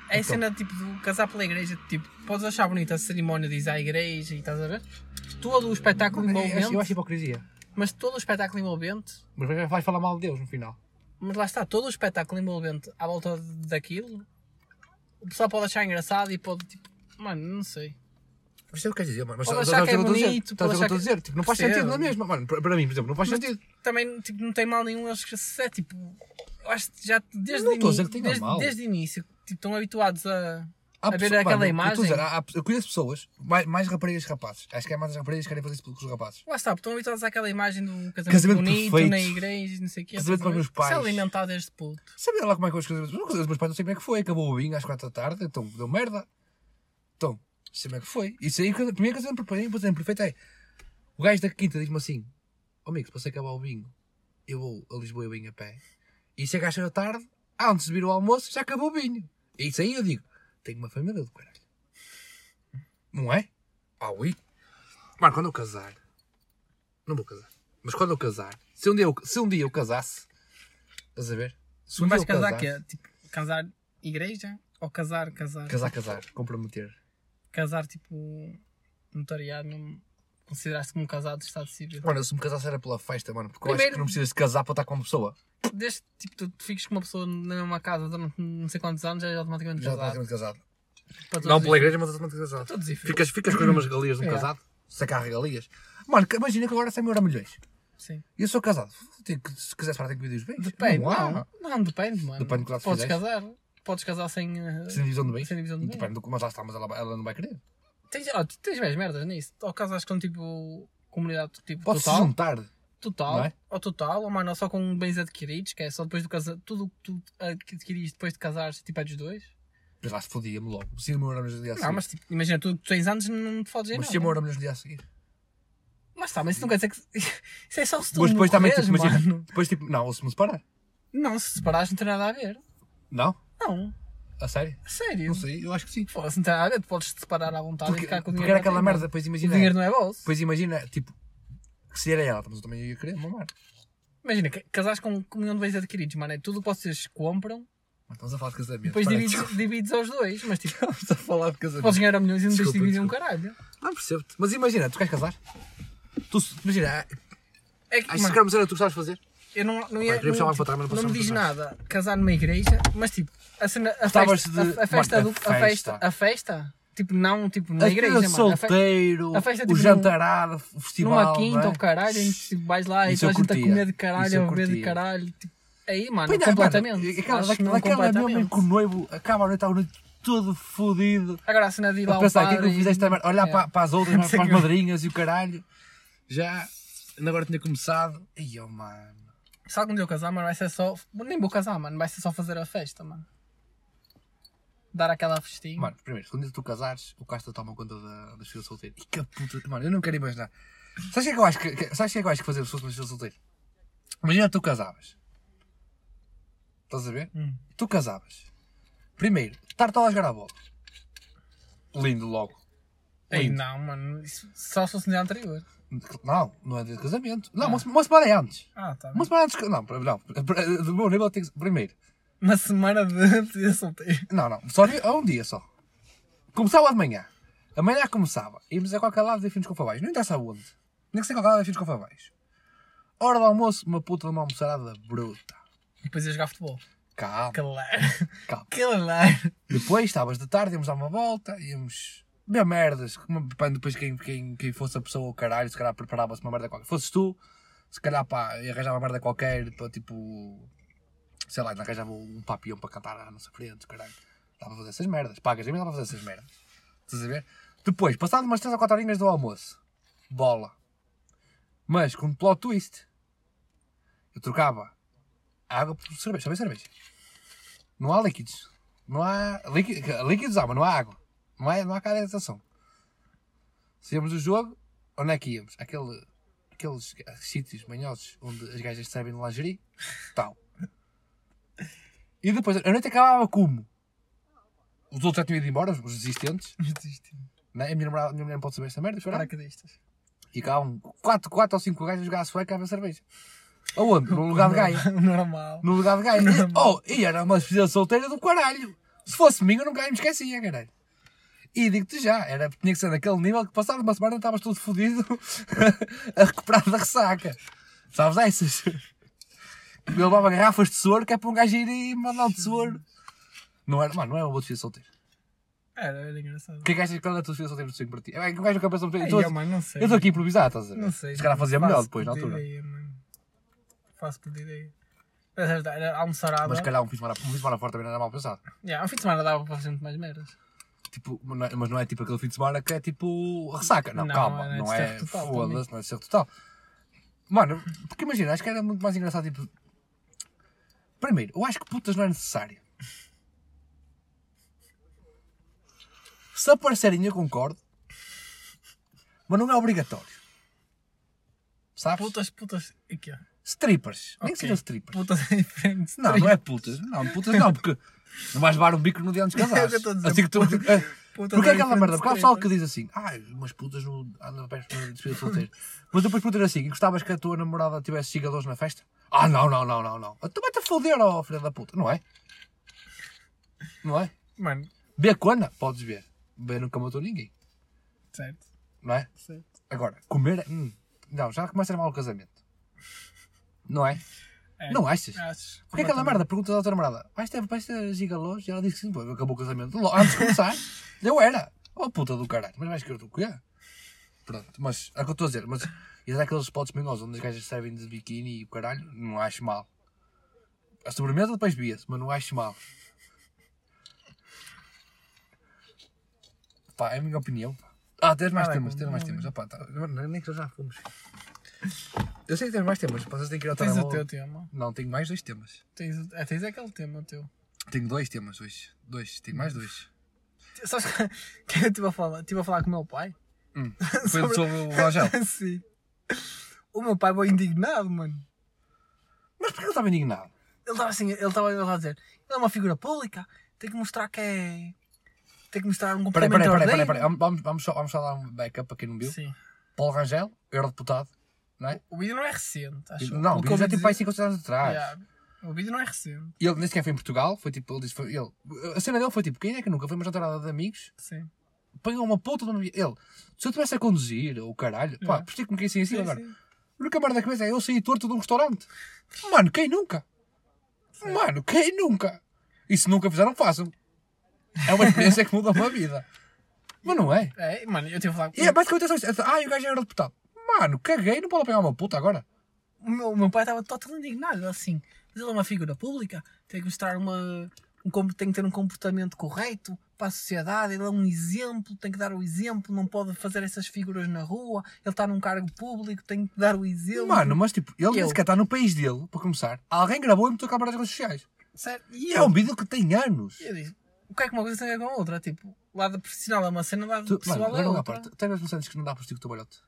É a Então. cena tipo do casar pela igreja, tipo, podes achar bonita a cerimónia de ir à igreja e estás a ver? Todo o espetáculo Eu envolvente, acho, eu acho hipocrisia. mas todo o espetáculo envolvente, Mas vai- vais falar mal de Deus no final. Mas lá está, todo o espetáculo envolvente à volta daquilo, o pessoal pode achar engraçado e pode, tipo, mano, não sei. Mas sei o que queres dizer, mano. Mas estás a é dizer o que eu estou a dizer. que. Tipo, não faz sentido na mesma, mano. Para mim, por exemplo, não faz Mas sentido. Também tipo, não tem mal nenhum eles que se é tipo. Eu acho que já desde, Não tenha desde, desde o início tipo, estão habituados a, Há a ver aquela mano, eu imagem. a dizer, há- há- eu conheço pessoas, mais, mais raparigas que rapazes. Acho que é mais as raparigas que querem fazer isso que os rapazes. Lá está, estão habituados àquela imagem do casamento, Casamento bonito perfeito. na igreja e não sei o quê. Casamento com os meus pais. Se alimentar deste puto. Sabia lá como é que as coisas. Os meus pais não sei como é que foi. Acabou o vinho às quatro da tarde, então deu merda. Então, sei como é que foi. Isso aí, para mim, é casamento perfeito. É. O gajo da quinta diz-me assim: Ó amigo, se você acabar o vinho, eu vou a Lisboa e venho a pé. E chega às seis da tarde, antes de vir o almoço, já acabou o vinho. E isso aí eu digo: tenho uma família do caralho. Não é? Ah, ui. Mano, quando eu casar, não vou casar, mas quando eu casar, se um dia eu, se um dia eu casasse, estás a ver? Se um Não dia vais casar casasse- quê? Tipo, casar igreja? Ou casar, casar? Casar, casar, comprometer. Casar tipo notariado, não consideraste como casado de Estado Civil. Mano, se me casasse era pela festa, mano, porque eu acho Primeiro- que não precisas de casar para estar com uma pessoa. Desde tipo, tu, tu fiques com uma pessoa na mesma casa durante não sei quantos anos, já é automaticamente Já casado. automaticamente casado. Para todos Não os pela igreja, mas automaticamente casado. Todos. Ficas, ficas com as mesmas regalias de um É. casado, sacar regalias. Mano, que- imagina que agora 100 mil euro milhões. Sim. E eu sou casado. Tenho que- se quiser separar, tenho que pedir os bens. Depende, Não há. não, não, depende, mano. Depende do que lá tu Podes fizeres. casar. Podes casar sem. eh, Sem divisão de bens. Sem divisão de bens. Depende do que, mas lá está, mas ela, ela não vai querer. Tens, tu tens mais merdas nisso. Ou casas com tipo. Comunidade tipo Pode-se total. juntar. Total. não é? Ou total, ou mano, só com bens adquiridos, que é só depois do casar. Tudo o que tu adquiriste depois de casares, tipo é dos dois. Mas lá se fodia-me logo. Se eu morar no dia a seguir. Não, mas tipo, imagina, tu que tens anos não te fodes em Mas se eu morar no dia a seguir. Lá está, mas isso não quer dizer que. Isso é só se tu Mas depois também, tipo, imagina. Depois, tipo, não, ou se me separar. Não, se separares não tem nada a ver. Não? Não, A sério? a sério. Não sei, eu acho que sim. Foda-se, não tem nada a ver, tu podes te separar à vontade Porque, e ficar com o porque dinheiro. era para aquela merda, depois O imagina. dinheiro não é vosso. Depois imagina, tipo, que se era ela, mas eu também ia querer mamar. Imagina, ca- casares com comunhão de bens adquiridos, mano, é tudo o que vocês compram, Mas Estamos a falar de casamento. depois Para, divides, divides aos dois, mas tipo, Estamos a falar de casamento. podes ganhar a milhões e não tens de dividir um caralho. Não percebo-te. Mas imagina, tu queres casar? Tu, imagina, É que, acho que era tu que sabes fazer? Eu não, não, ia, queríamos não, mas não não me diz nada casar numa igreja, mas tipo, a, cena, a festa, de- a, a festa, do- a festa, a festa, tipo, não, tipo, na A igreja, mano, solteiro, a festa, o tipo, jantarado, o festival. numa quinta não é? ou caralho, em que tipo, vais lá e toda a gente a comer de caralho, a beber de caralho, tipo, aí, mano, Pois não, completamente. mano, aquela, não daquela mesmo em que o noivo acaba a noite, está a noite todo fodido. Agora a cena de ir lá ao pensar, o que é que fizeste? e-? Olhar É. para, para as outras, sei para as madrinhas e o caralho. Já, ainda agora tinha começado. Ai, oh, mano. Se algum dia eu casar, mano, vai ser só. Nem vou casar, mano, vai ser só fazer a festa, mano. Dar aquela festinha. Mano, primeiro, quando tu casares, o Casta toma conta da, das filhas solteiras. E que puta. Mano, eu não quero imaginar. Sabes o que é que eu acho que, que, sabes que é que eu acho que fazer as pessoas com as filhas solteiras? Imagina tu casavas. Estás a ver? Hum. Tu casavas. Primeiro, estar todas a jogar a bola. Lindo logo. Ei, lindo. não, mano, isso só se fosse no dia anterior. Não, não é de casamento. Não, Ah. uma, uma semana é antes. Ah, tá. Uma semana antes. que- Não, não. Do meu nível tem que ser. Primeiro. Uma semana de pedir solteiro. Não, não. Só dia- a um dia só. Começava de manhã. Amanhã começava. Íamos a qualquer lado de fins com favais. Não interessa aonde. Nem que seja qualquer lado de fins com favais. Hora do almoço, uma puta de uma almoçarada bruta. E depois ia jogar futebol. Calma, Claro. calma. Claro. Depois, estavas de tarde, íamos dar uma volta, íamos ver merdas. Depende Depois quem, quem, quem fosse a pessoa, o caralho, se calhar preparava-se uma merda qualquer. Fosses tu, se calhar pá, ia arranjar uma merda qualquer para tipo. Sei lá, arranjava um papião para cantar à nossa frente, caralho. Dá para fazer essas merdas. Pagas a mim, dá para fazer essas merdas. Estás a ver? Depois, passado umas 3 ou 4 horinhas do almoço, bola. Mas com um plot twist, eu trocava água por cerveja. Sabe cerveja? Não há líquidos. Não há. Líquidos, líquidos há, mas não há água. Não há, não há canalização. Saímos do jogo, onde é que íamos? Aquele, aqueles sítios manhosos onde as gajas servem de lingerie. Tal. E depois, a noite acabava como? Os outros já tinham ido embora, os existentes. Né? A minha, namorada, a minha mulher não pode saber esta merda. espera. Paraquedistas. E acabavam 4, 4 ou 5 gajas a jogar a sueca a ver cerveja. Aonde? No lugar de gaia. Normal. No lugar de gaia. E, oh, e era uma despedida solteira do caralho. Se fosse mim, eu nunca me esquecia, caralho. E digo-te já, era, tinha que ser naquele nível que passado uma semana estavas todo fodido a recuperar da ressaca. Sabes essas? Eu levava garrafas de soro que é para um gajo ir e mandar de soro. Não era, mano, não era uma boa despedida solteira. Era, era engraçado. O que é que achas que era a tua solteira do sonho para ti? É que o gajo nunca pensou muito Eu estou- aqui a improvisar, estás a ver? Não sei. Se calhar fazia melhor depois, na altura. Ideia, mano. Faço puta ideia. Mas Era almoçarada. Mas se calhar um fim de semana, um fim de semana fora também não era mal pensado. Yeah, um fim de semana dava para fazer muito mais merdas. Tipo, mas não é- mas não é tipo aquele fim de semana que é tipo ressaca. Não, Não, calma, é não é. total Foda-se, não é de certo total. Mano, porque imagina, acho que era muito mais engraçado. Tipo, primeiro, eu acho que putas não é necessário. Se aparecerem, eu concordo, mas não é obrigatório. Sabes? Putas, putas. E quê? Strippers. Nem que sejam strippers. Putas diferentes. Não, não é putas. Não, putas não, porque não vais levar um bico no dia antes de É a dizer, Assim que tu. é, Porque é aquela merda, porque há pessoal que diz assim, ai, umas putas no, de despedida de solteiro. Mas depois dizer assim, gostavas que a tua namorada tivesse gigadores na festa? Ah, não, não, não, não, não. Tu vai-te a foder, ó filha da puta, não é? Não é? Mano, Ver cona, podes ver. Ver nunca matou ninguém, certo. não é? certo. Agora, comer, é- hum, não, já começa a mal o casamento. Não é? É. Não achas? Achas? Porque é aquela merda, pergunta da tua namorada, vais ter, vais ter gigalós? E ela disse que sim, pô, acabou o casamento. Antes de começar, eu era. Oh puta do caralho, mas vais querer o quê? Pronto, mas é o que eu estou a dizer, mas e aqueles spots menores onde as gajas servem de biquíni e o caralho, não acho mal. A sobremesa depois via-se, mas não acho mal. Pá, é a minha opinião. pá. Ah, tens mais lá, temas, tens mais temas. Opa, tá, nem que já fomos. Eu sei que tens mais temas, vocês têm que ir ao Tens o telemóvel. teu tema. Não, tenho mais dois temas. Tens, o- é, tens aquele tema teu. Tenho dois temas hoje. Dois, tenho mais dois. Sabes que, que eu estive a falar? Estive a falar com o meu pai. Hum. Foi sobre, Sobre- o Rangel. Sim. O meu pai foi indignado, mano. Mas porquê ele estava indignado? Ele estava assim, ele estava a dizer, ele é uma figura pública, tem que mostrar que é. Tem que mostrar um Peraí, comportamento peraí, peraí, peraí, ordeiro. peraí. Vamos, vamos, só, vamos só dar um backup para quem não viu. Sim. Paulo Rangel, eurodeputado, não é? O vídeo não é recente, acho. não, o que vídeo já ouvi tem para aí dizer- 5 anos atrás. Yeah. O vídeo não é recente. E ele nem sequer foi em Portugal, foi tipo, ele disse, foi ele. A cena dele foi tipo, quem é que nunca foi uma jantarada de amigos? Sim. Pagou uma puta de uma... Ele, se eu estivesse a conduzir, ou caralho, pá, Yeah. por isso que me quis assim assim Sim, agora. sim. A única merda da cabeça é eu sair torto de um restaurante. Mano, quem nunca? Mano, quem nunca? E se nunca fizeram, façam. É uma experiência que muda uma vida. Mas não é? É, mano, eu tive falar com E é basicamente só isso. Ah, e o gajo é eurodeputado. Mano, caguei, não pode apanhar uma puta agora. o meu, o meu pai estava totalmente indignado, assim. Mas ele é uma figura pública, tem que mostrar uma. Um, tem que ter um comportamento correto para a sociedade, ele é um exemplo, tem que dar o exemplo, não pode fazer essas figuras na rua, ele está num cargo público, tem que dar o exemplo. Mano, mas tipo, ele nem sequer está no país dele, para começar. Alguém gravou e meteu câmara nas redes sociais. Sério? E É um vídeo que tem anos. eu disse, o que é que uma coisa tem a ver com a outra? Tipo, lado profissional é uma cena, lado Tu, pessoal mano, é outra. parte. Tens noção de que não dá para o balhote?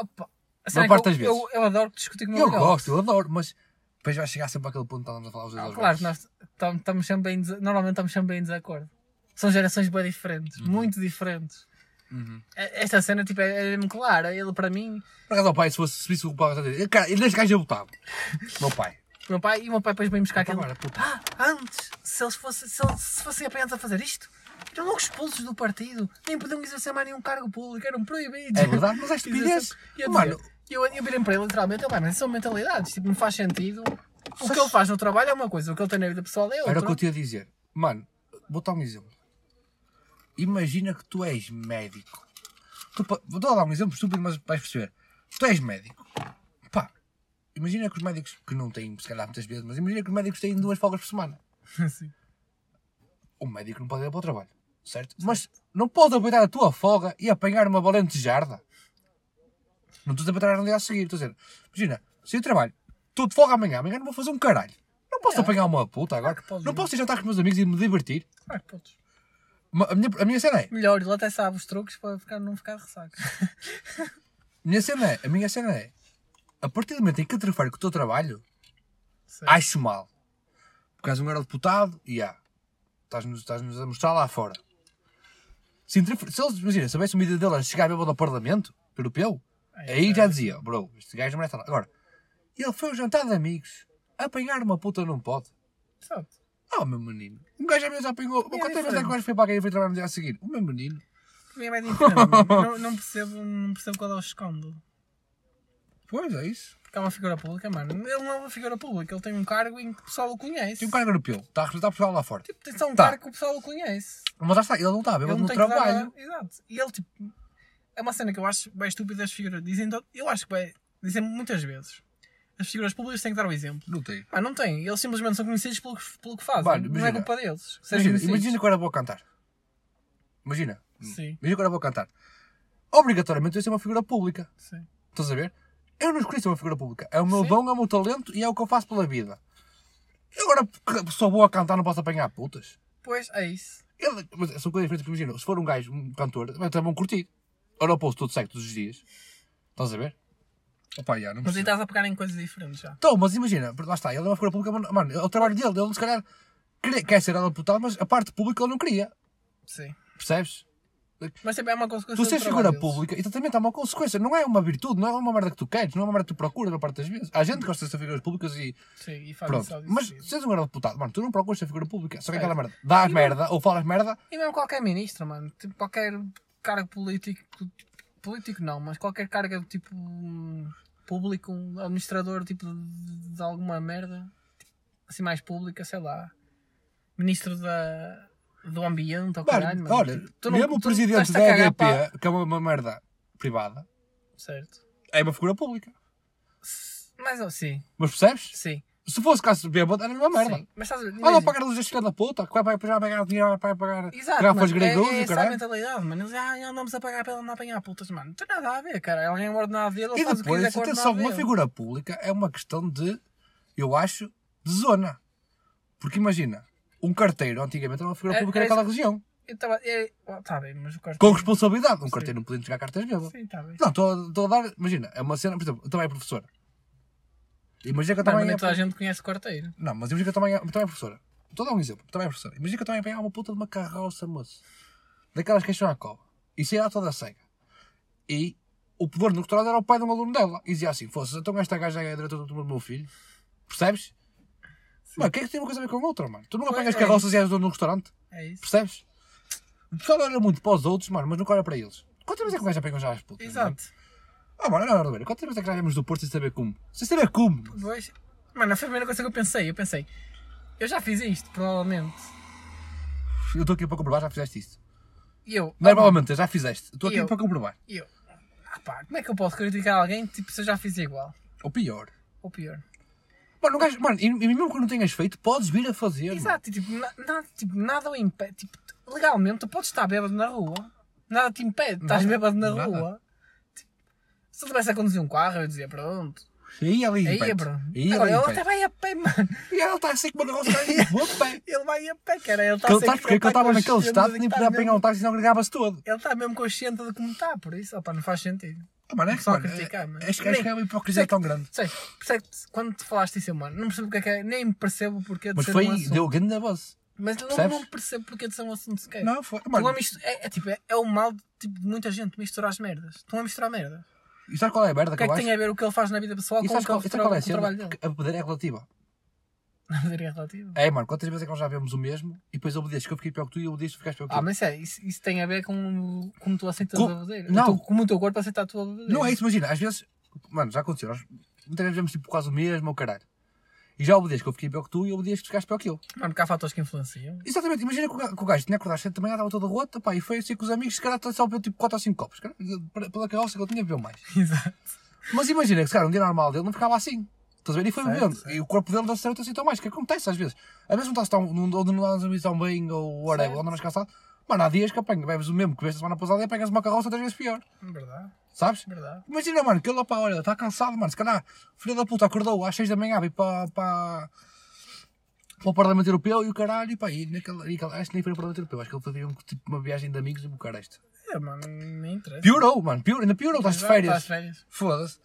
Opa. É parte eu, vezes. Eu, eu adoro discutir com o meu Eu gosto, eu adoro, mas depois vai chegar sempre àquele ponto que estávamos a falar os dois Ah, aos claro, nós tam- estamos sempre em, desa- normalmente estamos sempre em desacordo. São gerações bem diferentes, muito diferentes. Uhum. E- Esta cena tipo, é, é mesmo clara. Ele para mim, Por acaso, o pai, se fosse se visse o pai, ele, cara, ele neste gajo eu votava. Meu pai. o meu pai, e o meu pai depois vem buscar aquele. Agora, puta. Ah, antes, se eles fossem, se eles, se fossem apanhados a fazer isto, eram logo expulsos do partido, nem podiam exercer mais nenhum cargo público, eram proibidos. É verdade, mas é estupidez. E eu, Mano, eu, eu virei para ele literalmente, ele, "Bem, mas são mentalidades, tipo, não faz sentido. O que ele faz no trabalho é uma coisa, o que ele tem na vida pessoal é outra. era o que eu te ia dizer. Mano, vou dar um exemplo. Imagina que tu és médico. Tu, vou dar um exemplo estúpido, mas vais perceber. Tu és médico. Pá, imagina que os médicos, que não têm, se calhar muitas vezes, mas imagina que os médicos têm duas folgas por semana. Sim. O médico não pode ir para o trabalho, certo? Mas não pode aproveitar a tua folga e apanhar uma valente jarda. Não estou a trabalhar no dia a seguir. Estou a dizer, imagina, se eu trabalho, estou de folga amanhã, amanhã não vou fazer um caralho. Não posso É. apanhar uma puta agora. Claro que podes, não posso ir jantar com os meus amigos e me divertir. Ah, podes. Ma- A minha, a minha cena é, Melhor, ele até sabe os truques para ficar, não ficar de ressaca. a minha cena é, a minha cena é, a partir do momento em que interfere com o teu trabalho, Sim. acho mal. Porque és um eurodeputado e há. Estás-nos estás a mostrar lá fora. Se, interfer- se eles, imagina, se houvesse uma medida dele a chegar bêbado ao Parlamento Europeu, aí já dizia, bro, este gajo não merece lá. Agora, ele foi ao jantar de amigos, apanhar uma puta não pode. Exato. Ah, o meu menino. Um gajo à mesa apanhou. Quantas vezes é que o gajo foi para alguém e foi trabalhar no dia a seguir? O meu menino. Para mim é bem diferente. não, não, percebo, não percebo qual é o escândalo. Pois é isso. Porque é uma figura pública, mano. Ele não é uma figura pública, ele tem um cargo em que o pessoal o conhece. Tem um cargo europeu, está a representar Portugal lá fora. Tipo, tem só um Tá. cargo que o pessoal o conhece. Mas lá está, ele não está Ele não no tem que dar trabalho. Exato. E ele, tipo, é uma cena que eu acho bem estúpida as figuras. Dizem, todo- eu acho que bem, dizem muitas vezes. As figuras públicas têm que dar o exemplo. Não tem. Ah, não tem. Eles simplesmente são conhecidos pelo que, pelo que fazem. Mano, não é imagina. culpa deles. Serem Imagina, conhecidos. imagina que eu era vou cantar. Imagina. Sim, Imagina que eu era vou cantar. Obrigatoriamente eu ser uma figura pública. sim. Estás a ver? Eu não escolhi ser uma figura pública. É o meu Sim. dom, é o meu talento e é o que eu faço pela vida. Eu agora, porque sou boa a cantar, não posso apanhar putas. Pois, é isso. Ele, mas são coisas diferentes, porque imagina, se for um gajo, um cantor, também vão curtir. Ou não posto tudo certo todos os dias. Estás a ver? Opa, já, não Mas aí estás a pegar em coisas diferentes já. Então, mas imagina, lá está, ele é uma figura pública, mano, mano, é o trabalho dele, ele se calhar quer, quer ser deputado, mas a parte pública ele não queria, Sim. percebes? Mas também é uma consequência Tu seres figura deles. pública, e também está uma consequência, não é uma virtude, não é uma merda que tu queres, não é uma merda que tu procuras na parte das vezes. Há gente que gosta de ser figuras públicas e Sim, e faz pronto. Mas se és um grande deputado, mano, tu não procuras ser figura pública, só que É. aquela merda, dás E merda ou falas merda, E mesmo qualquer ministro, mano. Tipo, qualquer cargo político. Político não, mas qualquer cargo tipo. público, um administrador tipo de, de alguma merda. tipo, assim mais pública, sei lá. Ministro da. Do ambiente ou Mano, caralho, mano. olha, Tipo, tu não- mesmo o presidente da EGP, para- que é uma, uma merda privada, Certo. é uma figura pública. Mas sim, Mas percebes? sim. Se fosse caso de bêbado, era a mesma merda. sim. Mas estás a ver? Olha, pagar a luz deste filho da puta, que vai pagar dinheiro, vai pagar Exato, garrafas gregas é, é essa a mentalidade, mano. Eles ah, andamos a pagar para ele não apanhar putas, mano. Não tem nada a ver, cara. Alguém é o ordenado dele, ele E faz o que depois, quiser o atenção, ordenado uma figura pública é uma questão de, eu acho, de zona. Porque imagina, um carteiro antigamente era uma figura É- pública é naquela região. Eu é, tá bem, mas o cartão... Com responsabilidade. Um carteiro não podia entregar cartas bêbado. Sim, tá bem. Não, estou a- a dar, imagina, é uma cena, por exemplo, eu também é professora. Imagina que eu também nem é... toda a gente conhece o carteiro. Não, mas imagina que eu também é, também é professora. Estou a dar um exemplo, também é professora. Imagina que eu também apanhar uma puta de uma carroça, moço. Daquelas que acham à cova. E saía toda cega. E o poder no doutorado era o pai de um aluno dela. E dizia assim: fosse, então esta gaja é a diretora do meu filho. Percebes? Mano, quem é que tem uma coisa a ver com a outra, mano? Tu não Pois apanhas é. carroças e és dono de um restaurante? É isso. Percebes? O pessoal olha muito para os outros, mano, mas nunca olha para eles. Quantas vezes é que o gajo apanha já as putas? Exato. Ah, mano, não, não, não, Quantas vezes é que já vemos do Porto sem saber como? Sem saber como? Pois. Mano, foi a primeira coisa que eu pensei. Eu pensei, eu já fiz isto, provavelmente. Eu estou aqui para comprovar, já fizeste isto. E eu, Não, oh, provavelmente, já fizeste. Estou aqui Eu? para comprovar. e eu, ah pá, como é que eu posso criticar alguém tipo, se eu já fiz igual? Ou pior. Ou pior. Mano, o gajo, mano, e, e mesmo que não tenhas feito, podes vir a fazer. Exato, e, tipo, na, na- tipo, nada o impede. Tipo, legalmente, tu podes estar bêbado na rua. Nada te impede. Estás Nada, bêbado na nada. rua. Tipo, se eu estivesse a conduzir um carro, eu dizia, pronto. E ali, Aí, impede. bro. E Agora, ele até vai a pé, mano. E ela está assim com uma carroça aí, boa pé. Ele vai a pé, cara. Ele está Que ele sempre- porque ele eu estava tá naquele consciente estado de nem que podia tá apanhar um táxi, senão gregava-se todo. Ele está mesmo consciente de como está, por isso, opa, não faz sentido. Ah, mano, é que, Só mano, criticar, é- mano. Acho que acho que é uma hipocrisia tão grande. Sei, é que quando te falaste isso, mano, não percebo o que é que é, nem percebo o porquê de Mas ser foi, um assunto. deu grande voz. Mas não, não percebo porque de ser um assunto sequer. Não, foi. A Mano, mistu- é, é tipo, é, é o mal de, tipo, de muita gente misturar as merdas. Estão a misturar merda. e sabe qual é a merda O que que é que tem a ver o que ele faz na vida pessoal E com o que ele qual, e tra- sabe qual é a o trabalho dele? A poder é relativa. Vida é relativo. É, mano, quantas vezes é que nós já vemos o mesmo e depois obedeceste que eu fiquei pior que tu e obedeceste que ficaste pior que Ah, tu? mas isso, é, isso, isso tem a ver com como tu aceitas Com- a bebedeira. não. Tu- Como o teu corpo aceita a tua bebedeira. Não é isso, imagina, às vezes, mano, já aconteceu, nós muitas vezes vemos tipo quase o mesmo, ou caralho. E já obedeceste que eu fiquei pior que tu e obedeceste que ficaste pior que eu. Mano, porque há fatores que influenciam. Exatamente, imagina que o gajo, que o gajo tinha acordado às 7 da manhã, estava toda rota, pá, e foi assim com os amigos, se calhar só bebeu tipo 4 ou 5 copos, cara, pela carroça que ele tinha bebeu mais. Exato. Mas imagina que se calhar um dia normal dele não ficava assim. Estás a ver? E foi Certo, bebendo. certo. E o corpo dele não se assim tão mais, que acontece às vezes. Às vezes não estás tão, não, ou não andas tão bem, ou whatever, Certo. ou andas mais cansado. Mano, há dias que apanhas, bebes o mesmo que bebes a semana passada e apanhas uma carroça três vezes pior. Verdade, Sabes? verdade. Imagina, mano, que ele, pá, olha, está cansado, mano. Se calhar, filho da puta, acordou às 6 da manhã, veio para, para, para o Parlamento Europeu e o caralho, e pá, e naquele, e aquele- acho que nem foi no Parlamento Europeu, acho que ele fazia um, tipo, uma viagem de amigos e o cara isto. É, mano, nem interessa. Piorou, mano, pior, ainda piorou, estás de Exato, férias. Estás de férias. Foda-se.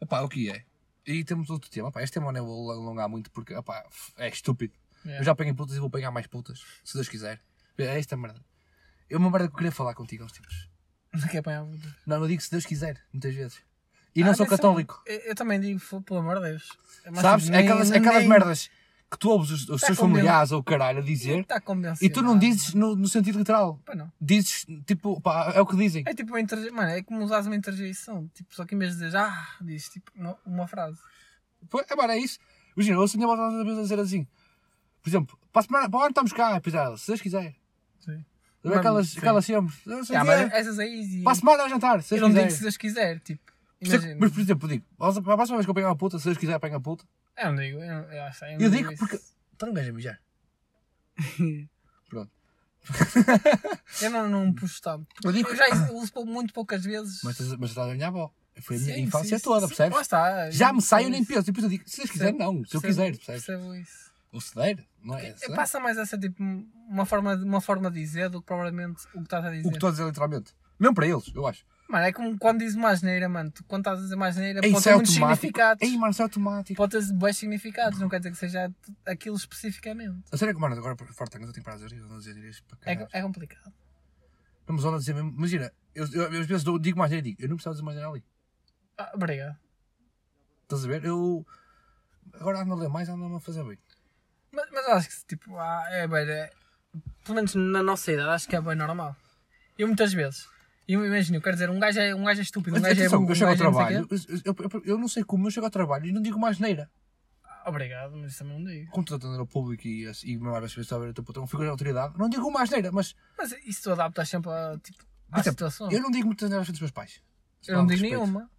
Opá, o que é? E temos outro tema. Opá, este tema não vou alongar muito porque opá, é estúpido. É. Eu já apanhei putas e vou pegar mais putas, se Deus quiser. É esta merda. É uma merda que eu queria falar contigo, uns tipos. Não quer apanhar puta. Não, não digo se Deus quiser, muitas vezes. E não Ah, sou atenção, católico. Eu, eu também digo, pelo amor de Deus. É mais Sabes? tipo, É nem- aquelas, nem- aquelas nem- merdas que tu ouves os, os Tá teus familiares ou o caralho a dizer convencido. e tu não dizes no, no sentido literal. Pá, não. Dizes, tipo, pá, é o que dizem. É tipo uma interjeição. Mano, é como usares uma interjeição. Tipo, só que em vez de dizer ah, dizes tipo uma, uma frase. Pô, É, mano, é isso. Imagina, eu ouço a minha às vezes a dizer assim. Por exemplo, para a semana, para o ano estamos cá, pois ela, se Deus quiser. Sim. Não é aquelas, sim. aquelas sempre. "Não sei Ah, o mas essas aí. Para a semana ao jantar, se eu Deus não quiser. digo se Deus quiser. Tipo, é imagina. Mas, por exemplo, digo, a próxima vez que eu pegar uma puta, se Deus quiser, apanha a puta. Eu não digo. Eu, eu, acho- eu, não Eu digo isso. porque. Então não gajo a mijar. Pronto. Eu não, não puxo tanto. Eu digo- Eu já uso muito poucas vezes. Mas, estás- mas estás a minha avó. Foi a minha Sim, infância sim, toda, sim. percebes? Lá está. Já me sai, eu nem penso. E depois eu digo, se Deus quiser, não. Se eu quiser, percebes? Percebo isso. Ou se der, não é? Se É. Passa mais essa tipo uma forma, uma forma de dizer do que provavelmente o que estás a dizer. O que estou a dizer literalmente. Mesmo para eles, eu acho. Mano, é como quando diz uma asneira, mano. Tu, quando estás a dizer uma asneira, Ei, pode Isso ter é muitos significados. Ei, mano, isso é automático. Pode ter bons significados, não quer dizer que seja aquilo especificamente. A sério que, mano, agora por forte, eu tenho de dizer, eu não dizer isto para É, caralho. é complicado. Vamos a dizer mesmo, imagina, eu, eu, eu às vezes digo mais neira e digo, eu não precisava dizer mais neira ali. Ah, obrigado. Estás a ver? Eu agora ando a ler mais, ando a fazer bem. Mas, mas acho que, tipo, ah, é bem. É, pelo menos na nossa idade, acho que é bem normal. Eu muitas vezes. Eu imagino, eu quero dizer, um gajo é, um gajo é estúpido, um Mas gajo é atenção, burro, eu um chego ao gajo é não sei o trabalho, eu, eu, eu- não sei como, eu chego ao trabalho e não digo mais neira. Ah, Obrigado, mas isso também não digo. Como estou a atender ao público e, e mesmo às vezes estou a ver o teu patrão, figura de autoridade, não digo mais neira, mas Mas isso tu adaptas sempre a, tipo, Por à exemplo, situação. eu não digo muitas neiras dos meus pais. Eu não digo respeito. nenhuma.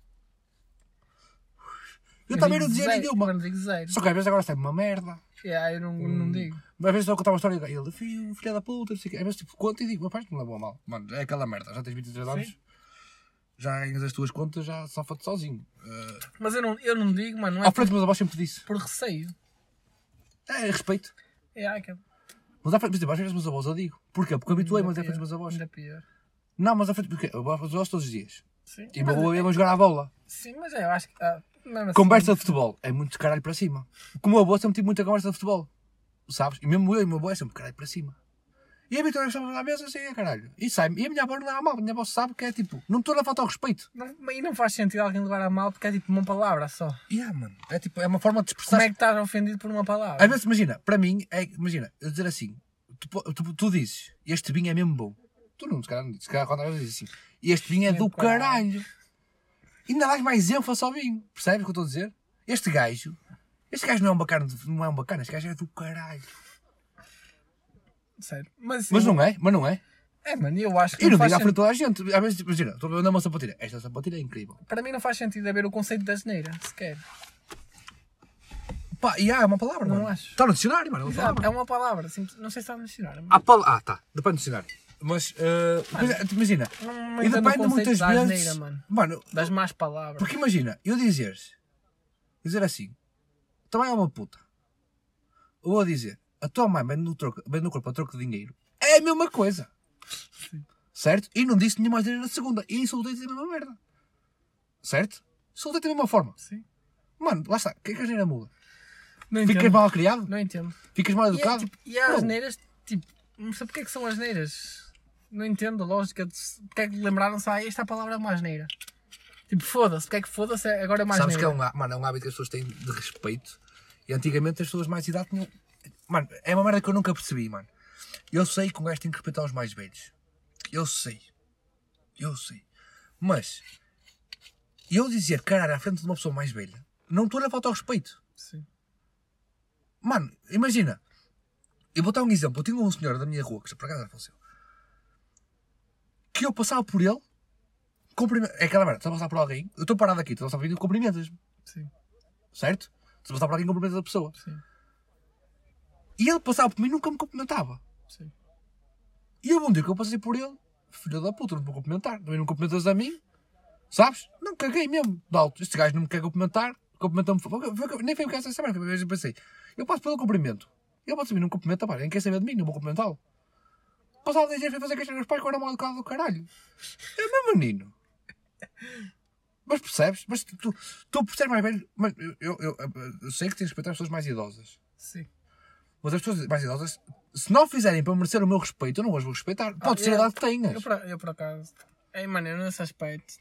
Eu também não dizia nenhuma. Eu não digo zero. Só que às vezes agora sai uma merda. Yeah, eu não, Hum. não digo. Às vezes estou a contar uma história e ele, filho, filha da puta, não sei o quê. Às vezes tipo, conta e digo, meu pai não levou a mal. Mano, é aquela merda, já tens 23 anos, Sim. já ganhas as tuas contas, já safa-te sozinho. Uh, Mas eu não, eu não digo, mano, não é ao por, frente dos meus avós sempre disse. por receio. É, respeito. É, que Mas à frente, por exemplo, às vezes meus avós eu digo. Porquê? Porque habituei-me à frente dos meus avós. Ainda pior. Não, mas à frente, porque eu vou aos todos os dias. Sim, E mas, vou, vamos jogar à bola. sim, mas é, eu acho que. Ah, assim, Conversa de futebol é muito caralho para cima. Como o meu avô sempre tive muita conversa de futebol. Sabes? E mesmo eu e o meu avô é sempre caralho para cima. E a Vitória estamos à mesa assim, é caralho. E sai E a minha avó não leva a mal. A minha avó sabe que é tipo, não estou a falta ao respeito. Não, e não faz sentido alguém levar a mal porque é tipo uma palavra só. Yeah, mano. É tipo, é uma forma de expressar. Como é que estás ofendido por uma palavra? Às vezes, imagina, para mim, é, imagina, eu dizer assim, tu, tu, tu dizes, este vinho é mesmo bom. Tu não, se calhar não dizes, se calhar quando dizes assim, este vinho é do caralho. caralho. Ainda dás mais ênfase ao vinho. Percebes o que eu estou a dizer? Este gajo, este gajo não é um bacana, não é um bacana, este gajo é do caralho. Sério. Mas, Mas eu- não é, mas não é. É, mano, eu acho que E não digo à frente toda a gente. Às vezes, imagina, estou a vender uma sapatilha. Esta sapatilha é incrível. Para mim não faz sentido haver o conceito da asneira, sequer. Pá, e há, é uma palavra, Não mano. acho. Está no dicionário, mano. É uma palavra. É uma palavra, simples- não sei se está no dicionário. Há pal- Ah, tá. Depende do dicionário. Mas, é, imagina. E depende muitas da vezes. asneira, mano. Mano, Das más palavras. porque imagina, eu dizeres. Dizer assim. Também é uma puta. Ou a dizer. A tua mãe vende no, troco, vende no corpo a troco de dinheiro. É a mesma coisa. Certo? E não disse nenhuma asneira na segunda. E insultei-te da mesma merda. Certo? Insultei-te da mesma forma. Sim. Mano, lá está. O que é que a asneira muda? Não Ficas entendo. mal criado? Não entendo. Ficas mal E, é, educado? tipo, e há asneiras, tipo, não sei porque é que são asneiras. Não entendo a lógica de porque é que lembraram-se, ah, esta palavra é uma asneira. Tipo, foda-se, porque é que foda-se é- agora é uma Sabes que é um, mano, é um hábito que as pessoas têm de respeito. E antigamente as pessoas mais de idade tinham. Mano, é uma merda que eu nunca percebi, mano. Eu sei que um gajo tem que respeitar os mais velhos. Eu sei. Eu sei. Mas, eu dizer caralho à frente de uma pessoa mais velha, não estou a falta ao respeito. Sim. Mano, imagina. Eu vou dar um exemplo. Eu tinha um senhor da minha rua, que por acaso já faleceu, que eu passava por ele, cumprimento. É aquela merda, estou a passar por alguém, eu estou parado aqui, estou a passar por alguém, cumprimentas-me, Sim, certo? Estou a passar por alguém, cumprimentas a pessoa. sim, E ele passava por mim e nunca me cumprimentava. sim. E eu um dia que eu passei por ele, filho da puta, não vou cumprimentar. Também não cumprimentas a mim, sabes? Não caguei mesmo, de alto. Este gajo não me quer cumprimentar, foi- Nem foi o que essa semana, foi a vez que eu pensei. Eu passo pelo cumprimento. Ele pode saber, não cumprimenta, pá, nem quer saber de mim, não vou cumprimentá-lo. Passava 10 dias foi fazer questão dos pais que eu era mal educado do caralho. É meu menino. Mas percebes? Mas tu, tu, tu por ser mais velho, mas eu, eu, eu, eu sei que tens de respeitar as pessoas mais idosas. Sim. Mas as pessoas mais idosas, se não fizerem para merecer o meu respeito, eu não as vou respeitar. Pode ser a idade que tenhas. Eu, por, eu por acaso, é, mano, eu nesse aspecto,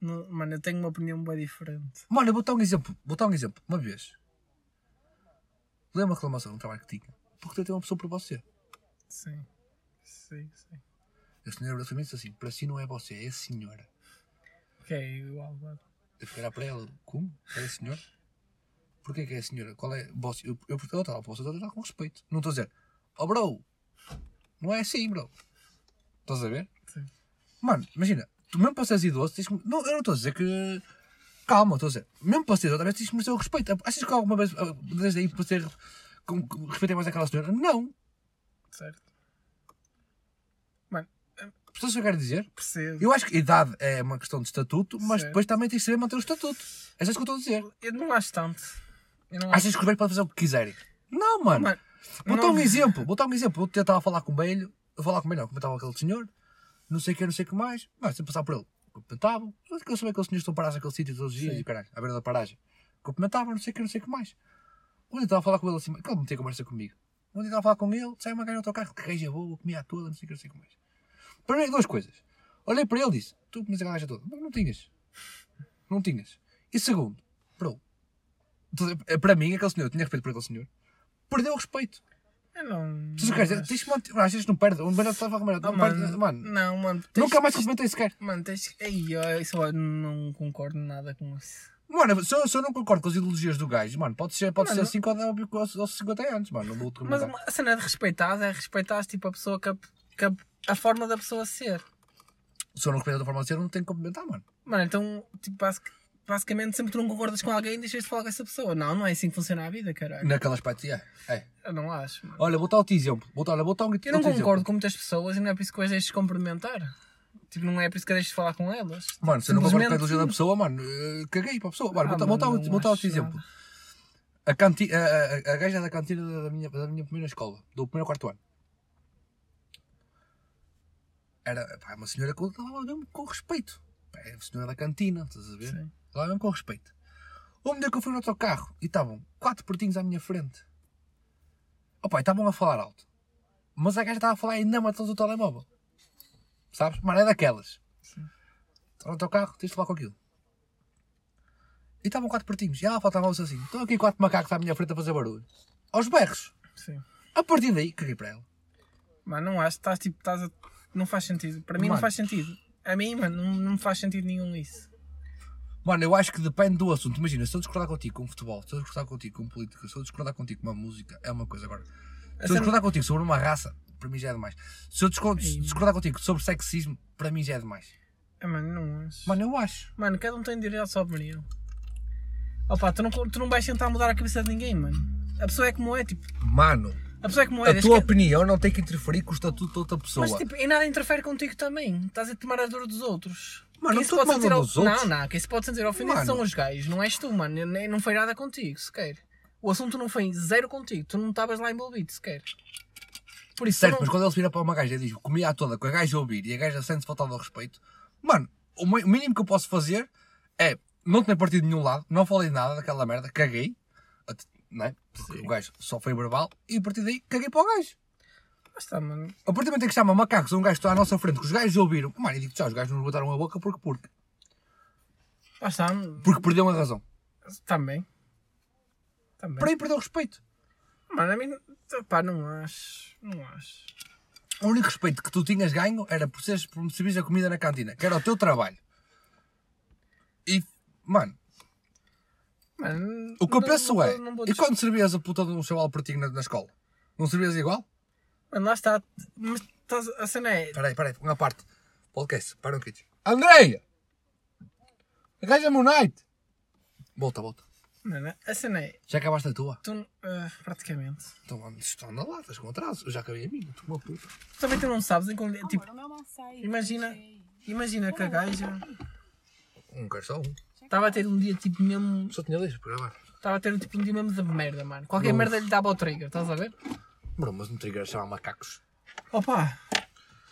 no- mano, eu tenho uma opinião bem diferente. Mano, eu vou dar um exemplo. Vou dar um exemplo. Uma vez. Dei uma reclamação no trabalho que tinha. Porque tratei uma pessoa por você. Sim, sim, sim. A senhora abraçou disse assim: para si não é você, é a senhora. Que é igual, mano. Eu para ela: como? É a senhora? Porquê que é a senhora? Qual é? Você? Eu, eu, eu estava para você, com respeito. Não estou a dizer: oh bro, não é assim, bro. Estás a ver? Sim. Mano, imagina, tu mesmo para seres idoso, tens que. Não, eu não estou a dizer que. Calma, estou a dizer. Mesmo para seres idoso, tens que merecer o respeito. Achas que alguma vez, ah, desde aí, para ser. Respeitei mais aquela senhora? Não. Certo. Percebes o que eu quero dizer? percebo. Eu acho que idade é uma questão de estatuto, mas Certo. depois também tens que saber manter o estatuto. É isso que eu estou a dizer. Eu não acho tanto. Eu não acho. Achas que os velhos podem fazer o que quiserem? Não, mano. Mano, Vou dar não- um exemplo. Vou dar um exemplo. Eu tentava falar com o velho. Eu falava com o velho, não, comentava aquele senhor. Não sei o que, não sei o que mais. Mas se eu passar por ele. Cumprimentavam. Eu sabia que aqueles senhores estão parados naquele sítio todos os dias Sim. e caralho, à beira da paragem. Cumprimentavam, não sei o que, não sei o que mais. Um dia estava a falar com ele assim, que ele meteu conversa comigo. Um dia estava a falar com ele, sai uma gaja no teu carro, que gaja boa, comia toda, não sei o que, não sei o que mais. Primeiro, duas coisas. Olhei para ele e disse: Tu comes a gaja toda. Não, não tinhas. Não tinhas. E segundo, bro, tu- para mim, aquele senhor, eu tinha respeito por aquele senhor, perdeu o respeito. Eu não. Tu queres dizer, tens manter. Às vezes não perde. O melhor estava a. Ah, Não. Mano, Não, mano. tens- nunca mais cumprimentei sequer. Mano, tens. Ei, eu não concordo nada com isso. Mano, se eu, se eu não concordo com as ideologias do gajo, mano, pode ser, pode Mano, ser 5 ou aos aos 50 anos, mano. Não vou te Mas uma- a cena de respeitar é respeitar tipo, a pessoa que a, a, a forma da pessoa ser. Se eu não respeito da forma de ser, eu não tenho que cumprimentar, mano. Mano, então, tipo, basic- basicamente, sempre que tu não concordas com alguém, deixas de falar com essa pessoa. Não, não é assim que funciona a vida, caralho. Naquele aspecto, é. é. Eu não acho, mano. Olha, vou dar outro exemplo. Vou dar, olha, vou dar um Eu não concordo exemplo. com muitas pessoas e não é por isso que eu as deixo de cumprimentar. Tipo, não é por isso que eu deixo de falar com elas. Mano, se eu não concordo com a ideologia da pessoa, mano, eh, caguei para a pessoa. Mano, Ah, vou, mano, vou, dar outro- exemplo. nada. A, canti, a, a, a gaja da cantina da minha, da minha primeira escola, do primeiro quarto ano. Era pá, uma senhora que falava mesmo com respeito. Pá, Era a senhora da cantina, estás a ver? Sim. Mesmo com respeito. Um dia que eu fui no autocarro e estavam quatro portinhos à minha frente. Opa, e estavam a falar alto. Mas a gaja estava a falar ainda mais do telemóvel. Sabes? Mano, é daquelas. Está no autocarro, tens de falar com aquilo. E estavam quatro portinhos. E ela faltava-se assim. Estão aqui quatro macacos à minha frente a fazer barulho. Aos berros. Sim. A partir daí, caguei para ela. Mano, não acho. Estás tipo. Estás a... Não faz sentido. Para mim não faz sentido. A mim, mano, não, não me faz sentido nenhum isso. Mano, eu acho que depende do assunto. Imagina, se eu discordar contigo com futebol, se eu discordar contigo com política, se eu discordar contigo com uma música, é uma coisa. Agora, se eu discordar contigo sobre uma raça, para mim já é demais. Se eu discordar contigo sobre sexismo, para mim já é demais. Ah, mano, não acho. Mano, eu acho. Mano, cada um tem direito à sua opinião. Opa, tu não, tu não vais tentar mudar a cabeça de ninguém, mano. A pessoa é como é, tipo. Mano, A pessoa é como é. a tua que- opinião não tem que interferir com o estatuto de outra pessoa. Mas tipo, e nada interfere contigo também. Estás a tomar a dor dos outros. Quem não estou of- dos outros. Não, não. Quem se pode sentir ofendido Mano. são os gajos. Não és tu, mano. Nem- Não foi nada contigo, sequer. O assunto não foi zero contigo. Tu não estavas lá envolvido, sequer. Por isso, Certo, tu mas não... quando ele se vira para uma gaja e diz comia a toda com a gaja a ouvir e a gaja sente-se faltado ao respeito, mano, o mínimo que eu posso fazer é não ter partido de nenhum lado, não falei nada daquela merda, caguei, não é? Porque o gajo só foi verbal e a partir daí caguei para o gajo. Mas tá, mano. A partir do momento em que chama macacos um gajo está à nossa frente, que os gajos ouviram, mano, e digo tchau, os gajos não botaram a boca porque, porque, Lá está. porque perderam a razão. Também. Também. Para aí perdeu o respeito. Mano, a mim. Pá, não acho. Não acho. O único respeito que tu tinhas ganho era por seres por me servires a comida na cantina, que era o teu trabalho. E, mano, Mano, O que eu não- penso não é, não e quando servias a puta de um chaval para ti na, na escola? Não servias igual? Mano, lá está. Mas estás- a cena é. Espera aí, espera aí, uma parte. Podcast, para um kit. Andreia! Arranja-me um night! Volta, volta. Mano, a cena é. Já acabaste a tua? Tu, ah, praticamente. Então, isto anda lá, estás com atraso. Eu já acabei a minha, tu uma puta. Tu também tu não sabes em qual- Tipo, Amor, o meu mal sai. imagina. Imagina que a gaja Um quero só um. Estava a ter um dia tipo mesmo. Só tinha dois para gravar. Estava a ter tipo um dia mesmo de merda, mano. Qualquer Não. merda lhe dava ao trigger, estás a ver? Bro, mas no trigger chama macacos. Opa!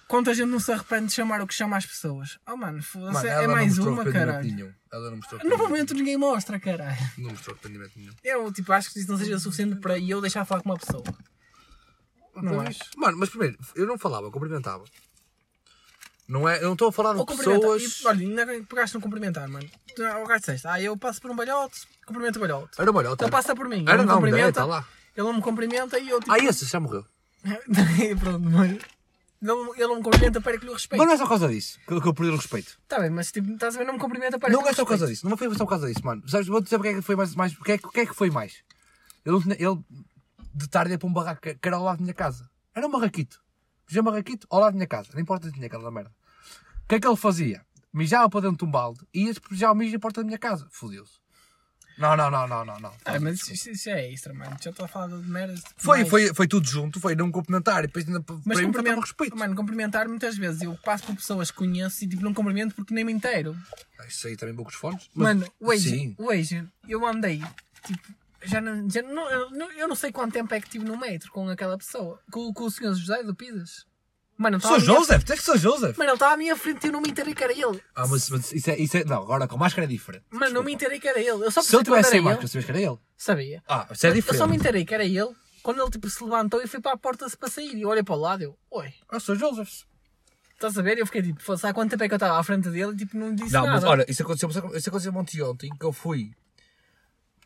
Quanta gente não se arrepende de chamar o que chama as pessoas? Oh mano, foda-se, Mano, é não mais mostrou uma, arrependimento caralho. nenhum. Ela não mostrou No arrependimento momento ninguém mostra, caralho. nenhum. Não mostrou arrependimento nenhum. Eu, tipo, acho que isso não seja suficiente para eu deixar de falar com uma pessoa. Não Pois. acho. Mano, mas primeiro, eu não falava, cumprimentava. Não é, eu não estou a falar de Ou pessoas... E, olha, ainda pegaste no cumprimentar, mano. O gajo disseste, ah, eu passo por um balhote, cumprimento o balhote. Era melhor, Ele passa por mim, Era ele não, cumprimenta, está lá. ele não me cumprimenta e eu tipo. Ah, esse já morreu. Pronto, mas. Ele, não- ele não me cumprimenta para que lhe respeito. Mas não é só por causa disso que eu, que eu perdi o respeito. Tá bem, mas tipo, estás a ver, não me cumprimenta para Não que é lhe só por causa respeito. disso. Não foi só por causa disso, mano. Sabes, vou dizer porque é que foi mais. mais porque, é, que- porque é que foi mais. Ele, não ele de tarde ia para um barraco que era ao lado da minha casa. Era um barraquito. Fizia um barraquito ao lado da minha casa. Não importa se tinha aquela merda. O que é que ele fazia? Mijava para dentro de um balde e ia despejar o mijo à porta da minha casa. Fodeu-se. Não, não, não, não, não, não. Ah, mas isso, isso- é extra, mano. Já estou a falar de merdas. Foi, mais- foi, foi tudo junto, foi não cumprimentar e depois ainda para Mas cumprimentar, respeito. mano, cumprimentar muitas vezes. Eu passo por pessoas que conheço e tipo, não cumprimento porque nem me inteiro. Ah, Isso aí também poucos fones. mas- Mano, hoje, Sim. hoje eu andei, tipo, já não, já não, eu, não- eu não sei quanto tempo é que tive no metro com aquela pessoa, com, com o senhor José do Pidas. Mano, Sou Joseph, tens que ser Joseph. Mano, ele estava à minha frente e eu não me enterei que era ele. Ah, mas, mas isso, é, isso é. Não, agora com máscara é diferente. Mano, não me enterei que era ele. Eu só Se ele tivesse sem máscara, sabias que era ele. Sabia. Ah, isso é Eu diferente. só me enterei que era ele quando ele tipo, se levantou e foi para a porta para sair. E eu olhei para o lado e eu, oi, Ah, sou Joseph. estás a ver? Eu fiquei tipo, "Fosse, há quanto tempo é que eu estava à frente dele e tipo, não disse Não, nada. mas olha, isso aconteceu, isso aconteceu ontem, ontem que eu fui.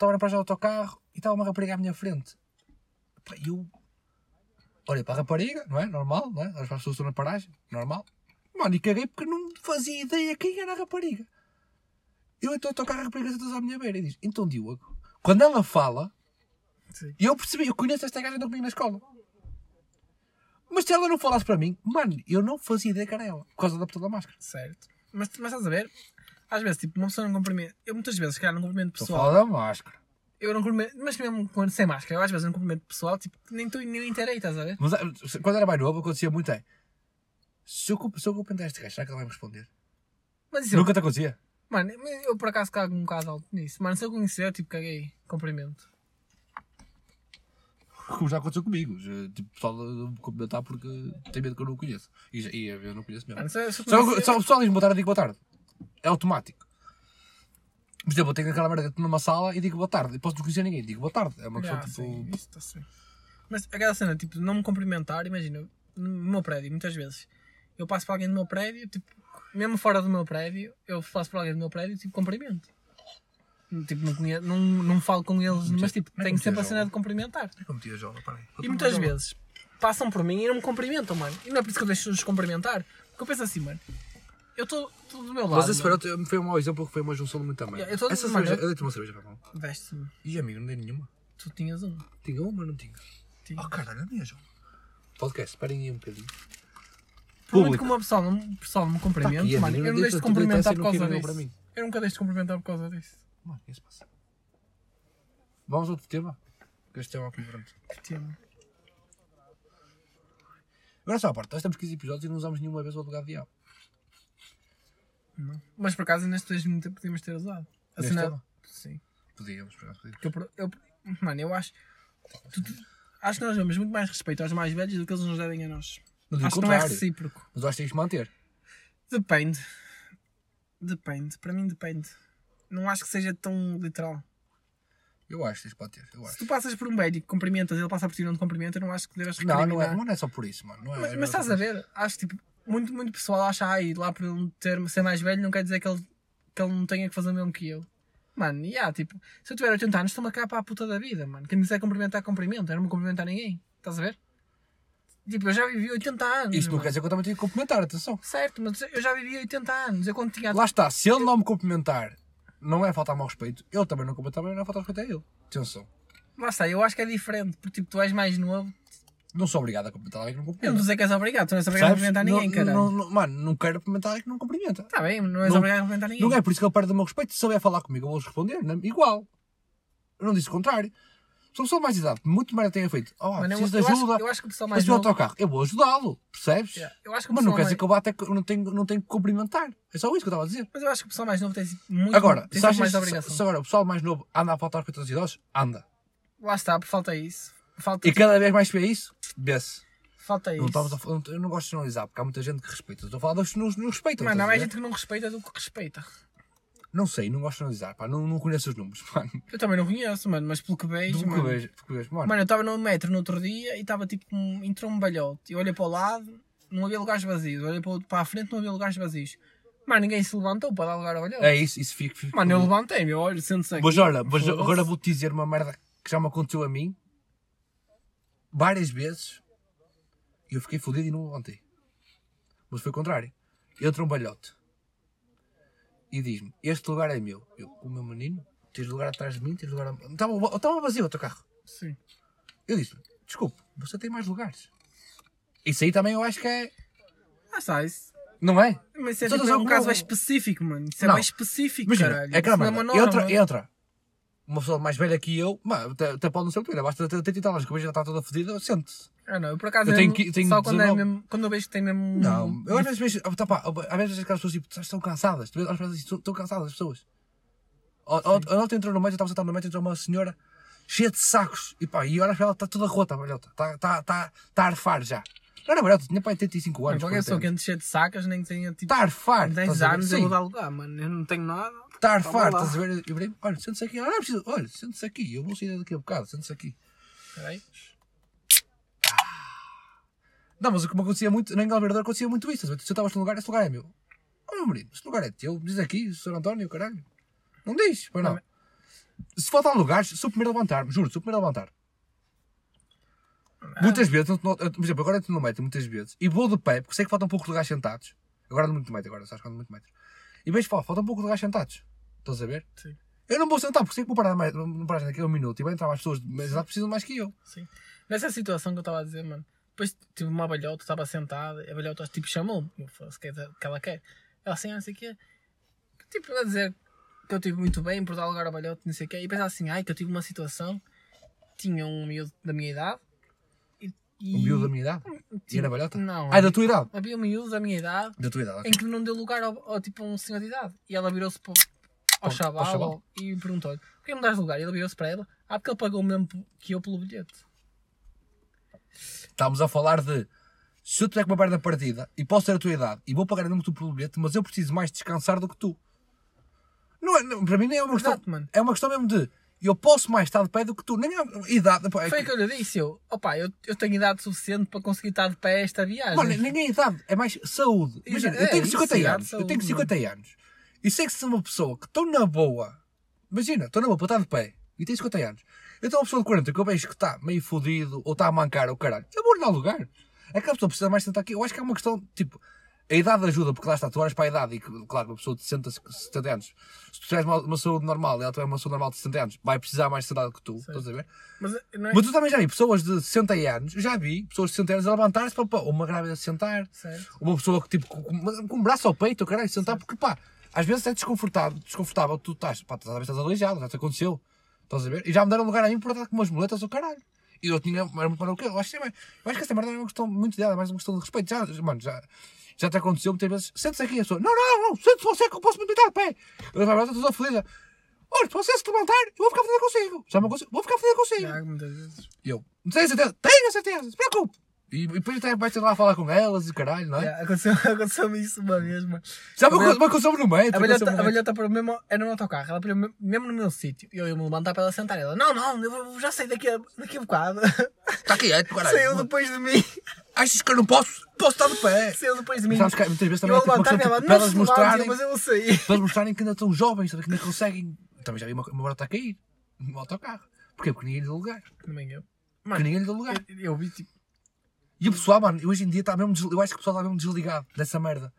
Estava na paragem do autocarro e estava uma rapariga à minha frente. E eu olhei para a rapariga, não é? Normal, não é? As pessoas estão na paragem, normal. Mano, e caguei porque não fazia ideia quem era a rapariga. Eu então autocarro a rapariga sentou-se à minha beira e diz: Então, Diogo, quando ela fala, Sim. e eu percebi, eu conheço esta gaja, não comigo na escola. Mas se ela não falasse para mim, mano, eu não fazia ideia que era ela, por causa da puta da máscara. Certo. Mas, mas estás a ver? Às vezes, tipo, uma pessoa não cumprimenta. Eu muitas vezes, se calhar, não cumprimento Estou a pessoal. falar da máscara. Eu não cumprimento. Mas mesmo quando sem máscara, eu às vezes não cumprimento pessoal, tipo, nem estou nem interei, estás a ver? Mas ah, quando era mais novo, acontecia muito é. Se eu, se eu cumprimentar este gajo, será que ele vai me responder? Mas isso, eu- Nunca te acontecia? mano, eu por acaso cago um bocado alto nisso. Mano, se eu conhecer, eu, tipo, caguei, cumprimento. Como já aconteceu comigo. Já, tipo, pessoal de me cumprimentar porque tem medo que eu não o conheço. E, e eu não conheço mesmo. Mano, se, eu- se eu Só, conhecer- só o pessoal diz boa tarde, eu digo boa tarde. É automático. Por exemplo, eu tenho aquela merda numa sala e digo boa tarde. E posso não conhecer ninguém. Digo boa tarde. É uma questão Ah, tipo. sim, isso está. Mas aquela cena, tipo, não me cumprimentar, imagina, no meu prédio, muitas vezes, eu passo para alguém do meu prédio, tipo, mesmo fora do meu prédio, eu passo para alguém do meu prédio, tipo, cumprimento. Tipo, não, conheço, não, não falo com eles, mas tipo, tenho sempre a cena de cumprimentar. É como tia Jola, peraí. E muitas vezes passam por mim e não me cumprimentam, mano. E não é por isso que eu deixo de os cumprimentar. Porque eu penso assim, mano, eu estou do meu lado. Mas esse mano. perote foi um mau exemplo porque foi uma junção de muita merda. Eu Essa cerveja, eu- eu dei-te uma cerveja para mão. Veste-me. E amigo, não dei nenhuma. Tu tinhas um. Tinha uma, mas não tinha. Tinha. Oh caralho, é mesmo. Podcast, esperem aí um bocadinho. Por muito Público. que uma pessoa não, pessoal não me Tá aqui, mano, amigo, eu não deixo de tu cumprimentar e por causa disso. para mim. Eu nunca deixo de cumprimentar por causa disso. Mano, o que é que se passa? Vamos a outro tema? Que Este tema aqui pronto. Que tema. Agora só a parte, nós temos 15 episódios e não usamos nenhuma vez o advogado diabo. Não. Mas por acaso neste mesmo tempo podíamos ter usado. A Neste cena- tema? Sim. Podíamos, por acaso, eu, eu- mano, eu acho. tu- tu- acho que nós damos muito mais respeito aos mais velhos do que eles nos devem a nós. Digo acho que não é recíproco. Mas eu acho que tens de manter. Depende. Depende. Para mim depende. Não acho que seja tão literal. Eu acho que tens de manter. Eu Se acho. tu passas por um velho e cumprimentas ele passa por ti e não te cumprimenta, eu não acho que devas Não, não é, não é só por isso, mano. Não é, Mas, mas estás a ver? Acho tipo, muito, muito pessoal acha aí lá por ele ter, ser mais velho não quer dizer que ele, que ele não tenha que fazer o mesmo que eu. Mano, e há, tipo, se eu tiver 80 anos, estou-me a cá para a puta da vida, mano. Quem me quiser cumprimentar, cumprimenta. Eu não me cumprimentar ninguém. Estás a ver? Tipo, eu já vivi 80 anos. Isso não mano. quer dizer que eu também tenho que cumprimentar, atenção. Certo, mas eu já vivi 80 anos. Eu quando tinha. Lá está, se ele não me cumprimentar, não é faltar ao respeito. Eu também não cumprimentar, mas não é faltar respeito a ele. Atenção. Lá está, eu acho que é diferente. Porque tipo, tu és mais novo. Não sou obrigado a cumprimentar alguém que não Eu não cumprimenta. estou a dizer que és obrigado. Tu não és obrigado a Percebes? cumprimentar ninguém, não, caralho. não, não, mano, não quero cumprimentar alguém que não cumprimenta. Está bem, não és Não- obrigado a cumprimentar ninguém. Não é por isso que ele perde o meu respeito. Se souber falar comigo, eu vou responder. não- Igual. Eu não disse o contrário. Se uma pessoa de mais idade, muito mais tenha feito, oh, Mano, eu, preciso de eu ajuda, acho, eu acho que o pessoal mas mais o novo. autocarro, eu vou ajudá-lo, percebes? Yeah, Eu acho que o Mas não pessoal quer dizer mais- que eu é que eu não tenho, não tenho que cumprimentar. É só isso que eu estava a dizer. Mas eu acho que o pessoal mais novo tem tipo, muito Agora, tem se, sempre achas, mais se, obrigação. se agora o pessoal mais novo anda a faltar respeito aos idosos, anda. Lá está, por falta isso. Falta, E cada vez mais vê isso, vê-se. falta isso. Não estamos a falar- eu não gosto de generalizar, porque há muita gente que respeita. Estou a falar dos que não, não respeitam. Mano, há mais gente que não respeita do que respeita. Não sei, não gosto de generalizar, pá, não, não conheço os números, mano. Eu também não conheço, mano, mas pelo que vejo, que mano. vejo, do que vejo, mano. Mano, eu estava no metro no outro dia e estava tipo, um, entrou um balhote. Eu olhei para o lado, não havia lugares vazios. Olhei para, para a frente, não havia lugares vazios. Mano, ninguém se levantou para dar lugar ao balhote. É isso, isso fica. fica Mano, eu levantei, meu olho, sente-se aqui. Mas olha, mas agora vou-te dizer uma merda que já me aconteceu a mim várias vezes e eu fiquei fodido e não levantei. Mas foi o contrário. Entra um balhote e diz-me: Este lugar é meu. Eu, o meu menino, tens lugar atrás de mim, tens lugar. a- Estava, estava vazio o teu carro. Sim. Eu disse: Desculpe, você tem mais lugares. Isso aí também eu acho que é. Ah, isso. Não é? Mas isso é, tipo, é um caso mais específico, mano. Isso é Não. mais específico, Imagina, caralho. é merda. uma norma. entra, entra. Uma pessoa mais velha que eu, mano, até, até pode não ser o primeiro, basta ter 30 anos, que a cabeça já está toda fodida, sente-se. Ah, não, eu por acaso Eu tenho que- tenho só quando, é 19. mesmo, quando eu vejo que tem mesmo. Não, eu às vezes vejo, tá, pá, às vezes aquelas pessoas tipo, estão cansadas, às vezes estão- estão cansadas as pessoas. A outra entrou no metro, eu estava sentado no metro, entrou uma senhora cheia de sacos, e pá, e olhas para ela, está toda rota, velhota, está tá, tá, tá a arfar já. Não era barato, tinha para 85 anos. Qualquer pessoa 40 que ande cheio de sacas, nem que tenha tipo Estar farto. 10 estás a ver? anos, eu vou dar lugar, mano. Eu não tenho nada. Estar farto, estás a ver? Eu virei, olha, sente-se aqui. Ah, não preciso. Olha, sente-se aqui. Eu vou sair daqui a bocado, sente-se aqui. Peraí. Não, mas o que me acontecia muito, na Engalverdor acontecia muito isso. Se eu estava num lugar, esse lugar é meu. Oh, meu menino, esse lugar é teu. Diz aqui, Sr. António, caralho. Não diz, pois não. Não, Se faltar lugares, sou o primeiro a levantar, juro, sou o primeiro a levantar. Muitas vezes, não- não- por exemplo, agora eu estou no metro muitas vezes e vou de pé, porque sei que faltam um pouco de lugares sentados. Agora ando muito metro, agora sabes que ando muito metro. E vejo, um pouco de lugares sentados. Estás a ver? Sim. Eu não vou sentar, porque sei que vou parar, mais, vou parar daqui a um minuto e vai entrar mais pessoas, mas já precisam mais que eu. Sim. Nessa situação que eu estava a dizer, mano, depois tive uma abelhota, estava sentada, a abelhota tipo chamou-me, eu falei, que, que ela quer. Ela assim, não sei o quê. Tipo, a dizer que eu estive muito bem por dar lugar à abelhota, não sei o quê. E pensar assim, ai, que eu tive uma situação, tinha um miúdo da minha idade. E, e- O miúdo da minha idade. E tipo, era balhota? Não. Ah, da tua idade? Havia um miúdo da minha idade Da tua idade, ok. em que não deu lugar ao, ao, tipo, um senhor de idade. E ela virou-se para, ao, chaval, ao chaval? e perguntou-lhe: por que me dás lugar? E ele virou-se para ela: ah, porque ele pagou o mesmo que eu pelo bilhete. Estávamos a falar de se eu tiver com uma perna partida e posso ter a tua idade e vou pagar o mesmo que tu pelo bilhete, mas eu preciso mais descansar do que tu. Não é, não, para mim nem é uma questão. Exato, mano. É uma questão mesmo de eu posso mais estar de pé do que tu. Nem é idade. pá, é Foi o que- que eu lhe disse. Eu, opa, eu, eu tenho idade suficiente para conseguir estar de pé esta viagem. Mano, nem é idade, é mais saúde. Imagina, eu É, tenho isso, 50 idade, anos, eu tenho 50 anos. E sei que se uma pessoa que estou na boa, imagina, estou na boa estar de pé e tenho 50 anos. Eu tenho uma pessoa de 40 que eu vejo que está meio fodido ou está a mancar ou caralho. Eu vou-lhe dar lugar. Aquela pessoa precisa mais sentar aqui. Eu acho que é uma questão, tipo, a idade ajuda, porque lá está, tu olhas para a idade e, claro, uma pessoa de 60, 70 anos, se tu tiveres uma, uma saúde normal e ela tiver uma saúde normal de 60 anos, vai precisar mais de sentada que tu, estás a ver? Mas, não é Mas tu também já vi pessoas de 60 anos, eu já vi pessoas de 60 anos a levantar-se para, para uma grávida se sentar, certo. uma pessoa que tipo com, com- com um braço ao peito, caralho, sentar, porque pá, às vezes é desconfortável, desconfortável, tu estás, pá, talvez estás aleijado, já te aconteceu, estás a ver? E já me deram lugar a mim por estar com umas muletas, o caralho. E eu tinha, era muito para o quê? Eu acho que, é mais- eu acho que essa merda é uma questão muito dela, é mais uma questão de respeito. Já, mano, já, já te aconteceu muitas vezes, sente-se aqui, a pessoa, não, não, não, sente-se você que eu posso me deitar de pé. Eu já estou toda fodida. Olha, se você se levantar, eu vou ficar fodida consigo. Já me aconteceu, vou ficar fodida consigo. Já, muitas vezes. E eu, não tenho certeza? Tenho a certeza, se preocupe. E, e depois até vais ter lá a falar com elas e o caralho, não é? Já, aconteceu, aconteceu-me isso uma vez, mano. Já me A velhota- aconteceu no meio. A velhota, a velhota para mesmo, era no autocarro, ela parou me- mesmo no meu sítio. E eu ia me levantar para ela sentar. Ela, não, não, eu já saí daqui a, daqui a bocado. Está quieto, Saiu caralho. depois de mim. Achas que eu não posso? Posso estar de pé. Saiu depois de mim. Sabes que muitas vezes também eu é tipo questão ela, tipo, para não elas mostrarem, mas eu vou sair. para elas mostrarem que ainda estão jovens, que ainda conseguem. Também já vi uma, uma barata a cair no autocarro. Porquê? Porque ninguém lhe dá lugar. Também eu. Porque Mano, ninguém lhe dá lugar. eu, eu vi tipo. E o pessoal, mano, hoje em dia está mesmo. Eu acho que o pessoal está mesmo desligado dessa merda.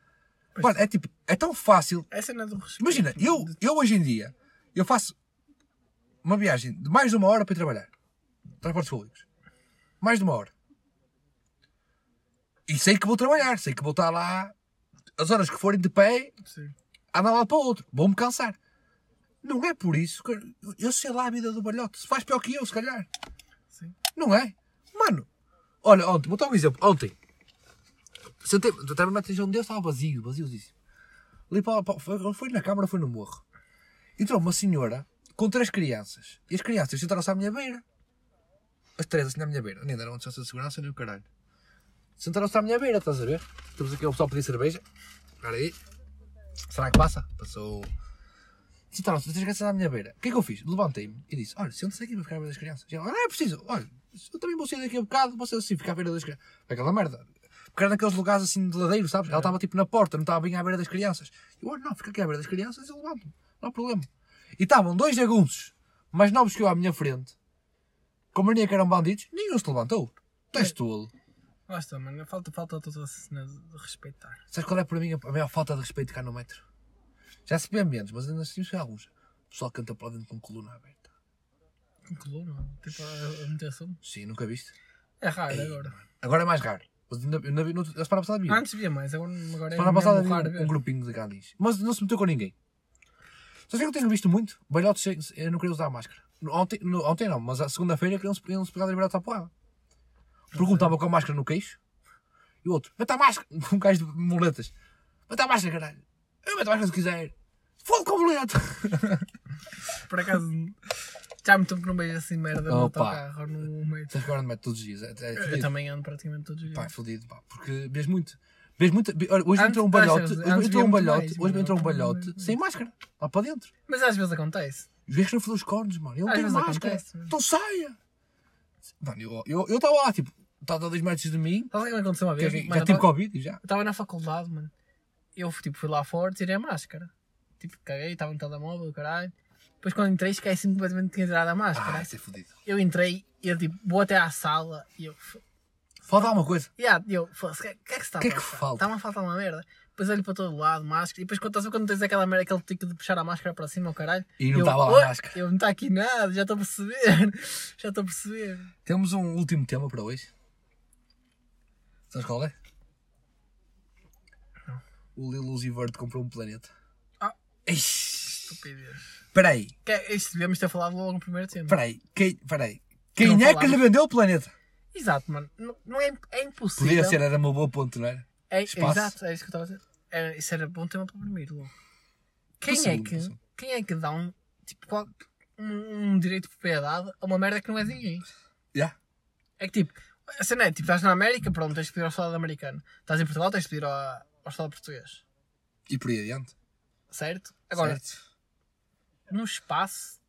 Mano, é tipo, é tão fácil Essa é do respeito. Imagina, eu, eu hoje em dia, eu faço uma viagem de mais de uma hora para ir trabalhar. Transportes públicos. Mais de uma hora. E sei que vou trabalhar, sei que vou estar lá as horas que forem de pé, Sim. a andar lá para o outro. Vou-me cansar. Não é por isso que eu sei lá a vida do balhote. Se faz pior que eu, se calhar. Sim. Não é? Mano, olha, ontem, vou dar um exemplo. Ontem, sentei, estava na televisão dele, estava vazio, vaziosíssimo. Ali para, para, foi, na câmara, foi no morro. Entrou uma senhora com três crianças. E as crianças sentaram-se à minha beira. As três assim à minha beira. Nem deram licença de segurança, nem o caralho. Sentaram-se à minha beira, estás a ver? Estamos aqui ao pessoal pedir cerveja. Espera aí. Será que passa? Passou. Sentaram-se as três crianças à minha beira. O que é que eu fiz? Levantei-me e disse: Olha, senta-se aqui para ficar à beira das crianças. E ela, é preciso. Olha, eu também vou sair daqui a bocado, você assim, ficar à beira das crianças. Aquela merda. Porque era naqueles lugares assim de ladeiro, sabes? Ela estava tipo na porta, não estava bem à beira das crianças. Eu, olha, não, fica aqui à beira das crianças e eu levanto. Não há problema. E estavam dois jagunços mais novos que eu à minha frente, com mania que eram bandidos, nenhum se levantou. Tu és tolo. Está, mano. Falta, falta toda a cena de respeitar. Sabes qual é para mim a maior falta de respeito cá no metro? Já se vê menos, mas ainda assim alguns. O pessoal canta para dentro com coluna aberta. Coluna, tipo a, a meter som. Sim, nunca viste? É raro Ei, agora. Agora é mais raro. Ainda, ainda vi, no, a semana passada vi. um. Antes via mais, agora, agora é semana passada vi raro um, um grupinho de gandis. Mas não se meteu com ninguém. Só que eu tenho visto muito. Eu não queria usar máscara. Ontem, no- ontem não, mas a segunda-feira queriam-se queriam pegar porrada. Porque um estava com a máscara no queixo e o outro, mete a máscara, com um gajo de muletas. Mete a máscara, caralho. Eu meto a máscara se quiser. Foda com a muleta. Por acaso, Já muito tempo não vejo assim merda no autocarro no meio. Que agora mete todos os dias. É, é Eu também ando praticamente todos os dias. Pá, é fodido, pá. Porque vês muito. Vês muito. Hoje Antes- entrou um balhote. Hoje entrou um balhote. Hoje entrou um balhote sem máscara. Lá para dentro. Mas às vezes acontece. Vês que não fodeu os cornos, mano. Ele não tem máscara. Então saia. Mano, eu- eu eu estava lá, tipo, estava a dois metros de mim. Sabe o que me aconteceu uma vez? Já tive Covid já. Eu estava na faculdade, mano. Eu tipo, fui lá fora, tirei a máscara. Tipo, caguei, estava no telemóvel, caralho. Depois quando entrei, esqueci completamente que tinha tirado a máscara. Ah, isso é fodido. Eu entrei e eu tipo, vou até à sala e eu. Falta alguma coisa. Yeah, eu, foda-se, o que, que é que se está Que é a que falta? Está-me a faltar uma merda. Depois olho para todo lado, máscara. E depois quando, a quando tens aquela merda, aquele tique de puxar a máscara para cima, o caralho. E não estava lá a "Oi, máscara." Eu não está aqui nada, já estou a perceber. já estou a perceber. Temos um último tema para hoje. Sabes qual é? O Lil Uzi Vert comprou um planeta. Ah. Ixi. Estupidez. Espera aí, Que é- Isto devíamos ter falado logo no primeiro tempo. espera aí. Quem, espera aí. não Quem é que lhe vendeu o planeta? Exato, mano. Não, não é, é impossível. Podia ser, era uma boa ponte, não era? É, espaço. exato, é isso que eu estava a dizer. Era, isso era bom tema para o primeiro logo. Quem Passou, é que, passou. quem é que dá um, tipo, qual- um, um direito de propriedade a uma merda que não é de ninguém? Já. É que tipo, a cena é, tipo, estás na América, pronto, tens de pedir ao Estado americano. Estás em Portugal, tens de pedir ao, ao Estado português. E por aí adiante. Certo? Agora, Certo. No espaço,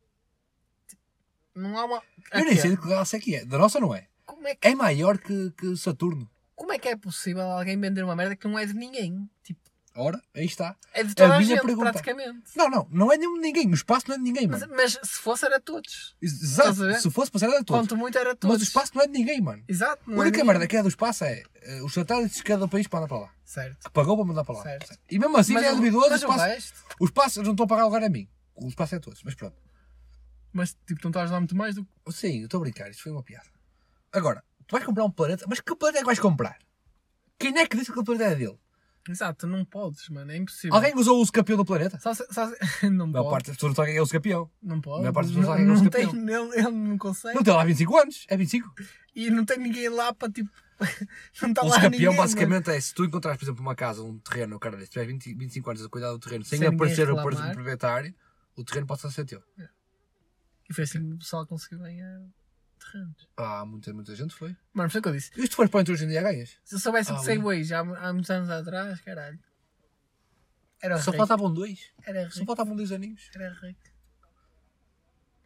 não há uma. Eu nem Aqui, sei de que galáxia é que é. Da nossa não é. Como é, que, É maior que, que Saturno. como é que é possível alguém vender uma merda que não é de ninguém? Tipo, Ora, aí está. é de toda a, minha gente, pergunta. praticamente. Não, não, não é de ninguém. O espaço não é de ninguém, Mas, mano. mas se fosse, era todos. Exato. a? Se fosse era todos. Quanto muito, era todos. Mas o espaço não é de ninguém, mano. Exato, A não única é merda que é do espaço é eh, os satélites de cada país para mandar para lá. Certo. Que pagou para mandar para lá. Certo. E mesmo assim já é duvidoso. O mas o espaço, o espaço, não estou a pagar lugar a mim. O espaço é todos. Mas pronto. mas tipo, não estás a dar muito mais do que. Sim, eu estou a brincar. Isto foi uma piada. Agora, tu vais comprar um planeta. Mas que planeta é que vais comprar? Quem é que disse que aquele planeta é dele? Exato, não podes, mano, é impossível. Alguém usou o uso campeão do planeta? Só, se- só, se- não A maior pode. parte das pessoas não sabem quem é o uso campeão. Não pode. Maior parte das não, pessoas sabem que é não o tem, campeão. ele, ele não consegue. Não tem lá 25 anos. É 25. E não tem ninguém lá para tipo. não está O lá campeão ninguém. mano. basicamente é se tu encontrares, por exemplo, uma casa, um terreno, cara, se tiver 20, 25 anos a cuidar do terreno sem, Sem ninguém aparecer o reclamar. proprietário, o terreno pode ser teu. E foi assim que o pessoal conseguiu ganhar terrenos. Ah, muita, muita gente foi. Mano, foi o que eu disse. E se tu fores para hoje em dia ganhas? Se eu soubesse Ah, de já há, há muitos anos atrás, caralho. Era Só rico. faltavam dois. Era Só rico. faltavam dois aninhos. Era rico.